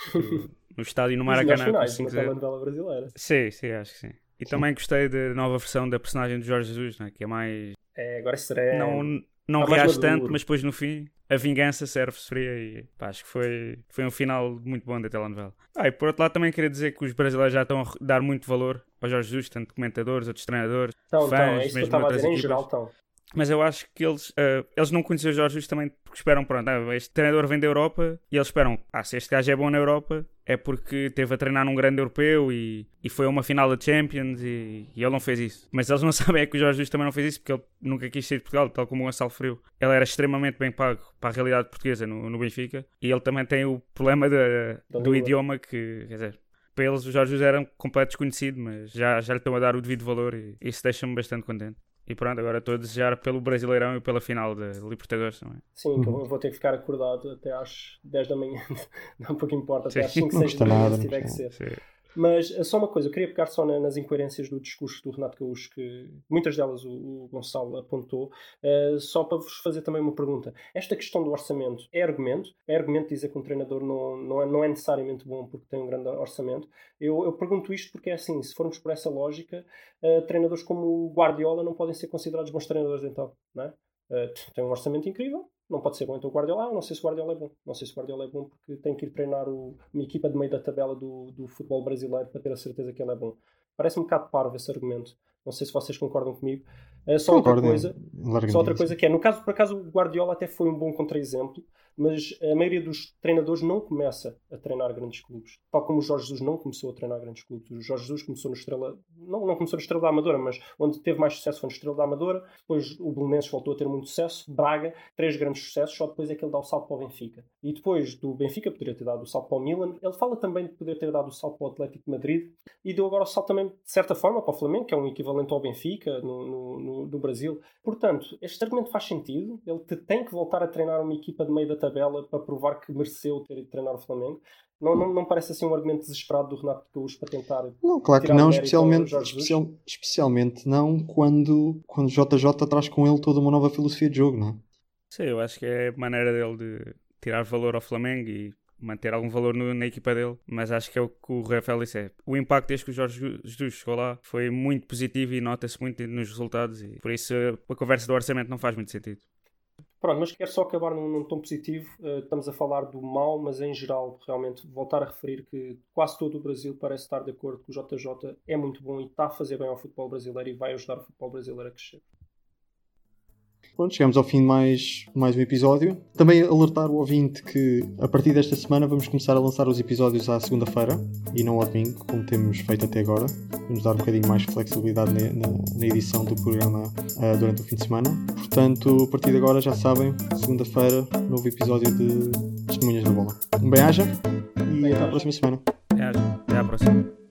no estádio no Maracanã. finais de uma 5-0. telenovela brasileira. Sim, sim, acho que sim. E também gostei da nova versão da personagem do Jorge Jesus, né, que é mais. É, agora será. Não, não tá reage tanto, mas depois no fim a vingança serve-se fria e pá, acho que foi, foi um final muito bom da telenovela. Ah, e por outro lado também queria dizer que os brasileiros já estão a dar muito valor ao Jorge Jesus, tanto comentadores, outros treinadores, Então, então, fãs, é isso que eu mesmo estava a dizer, em equipas. geral, então. Mas eu acho que eles, uh, eles não conheciam o Jorge Jesus também porque esperam, pronto, ah, este treinador vem da Europa e eles esperam, ah, se este gajo é bom na Europa é porque teve a treinar num grande europeu e, e foi a uma final da Champions e, e, ele não fez isso. Mas eles não <laughs> sabem é que o Jorge Jesus também não fez isso porque ele nunca quis sair de Portugal, tal como o Gonçalo Frio. Ele era extremamente bem pago para a realidade portuguesa no, no Benfica e ele também tem o problema de, do idioma que, quer dizer, para eles o Jorge Jesus era um completo desconhecido, mas já, já lhe estão a dar o devido valor e isso deixa-me bastante contente. E pronto, agora estou a desejar pelo Brasileirão e pela final da Libertadores também. Sim, que eu vou ter que ficar acordado até às 10 da manhã, <laughs> não pouco importa, até às 5, 6 da manhã se tiver que ser. Sim. Mas eh, só uma coisa, eu queria pegar só nas incoerências do discurso do Renato Gaúcho, que muitas delas o, o Gonçalo apontou, uh, só para vos fazer também uma pergunta. Esta questão do orçamento é argumento? É argumento dizer que um treinador não, não, é, não é necessariamente bom porque tem um grande orçamento? Eu, eu pergunto isto porque é assim, se formos por essa lógica, uh, treinadores como o Guardiola não podem ser considerados bons treinadores então, não é? Uh, tem um orçamento incrível, não pode ser bom. Então o Guardiola, ah, não sei se o Guardiola é bom. Não sei se o Guardiola é bom porque tem que ir treinar o, uma equipa de meio da tabela do, do futebol brasileiro para ter a certeza que ele é bom. Parece um bocado parvo esse argumento. Não sei se vocês concordam comigo. É só outra coisa, só outra coisa que é, no caso, por acaso, o Guardiola até foi um bom contra-exemplo, mas a maioria dos treinadores não começa a treinar grandes clubes. Tal como o Jorge Jesus não começou a treinar grandes clubes. O Jorge Jesus começou no Estrela, não, não começou no Estrela da Amadora, mas onde teve mais sucesso foi no Estrela da Amadora. Depois o Belenenses voltou a ter muito sucesso. Braga, três grandes sucessos, só depois é que ele dá o salto para o Benfica. E depois do Benfica poderia ter dado o salto para o Milan. Ele fala também de poder ter dado o salto para o Atlético de Madrid e deu agora o salto também, de certa forma, para o Flamengo, que é um equivalente ao Benfica no, no, no, no Brasil. Portanto, este argumento faz sentido. Ele tem que voltar a treinar uma equipa de meio da tabela para provar que mereceu ter ido treinar o Flamengo. Não, não, não parece assim um argumento desesperado do Renato Gaúcho para tentar. Não, claro que não, especialmente, especial, especialmente não quando, quando JJ traz com ele toda uma nova filosofia de jogo, não é? Sim, eu acho que é a maneira dele de tirar valor ao Flamengo e manter algum valor no, na equipa dele, mas acho que é o que o Rafael disse. É. O impacto desde que o Jorge Jesus chegou lá foi muito positivo e nota-se muito nos resultados e por isso a conversa do orçamento não faz muito sentido. Pronto, mas quero só acabar num, num tom positivo. Uh, estamos a falar do mal, mas em geral, realmente, voltar a referir que quase todo o Brasil parece estar de acordo que o JJ é muito bom e está a fazer bem ao futebol brasileiro e vai ajudar o futebol brasileiro a crescer. Pronto, chegamos ao fim de mais, mais um episódio. Também alertar o ouvinte que a partir desta semana vamos começar a lançar os episódios à segunda-feira e não ao domingo, como temos feito até agora. Vamos dar um bocadinho mais flexibilidade na, na, na edição do programa uh, durante o fim de semana. Portanto, a partir de agora já sabem, segunda-feira, novo episódio de Testemunhas da Bola. Um bem-aja e bem até à próxima semana. Até à próxima.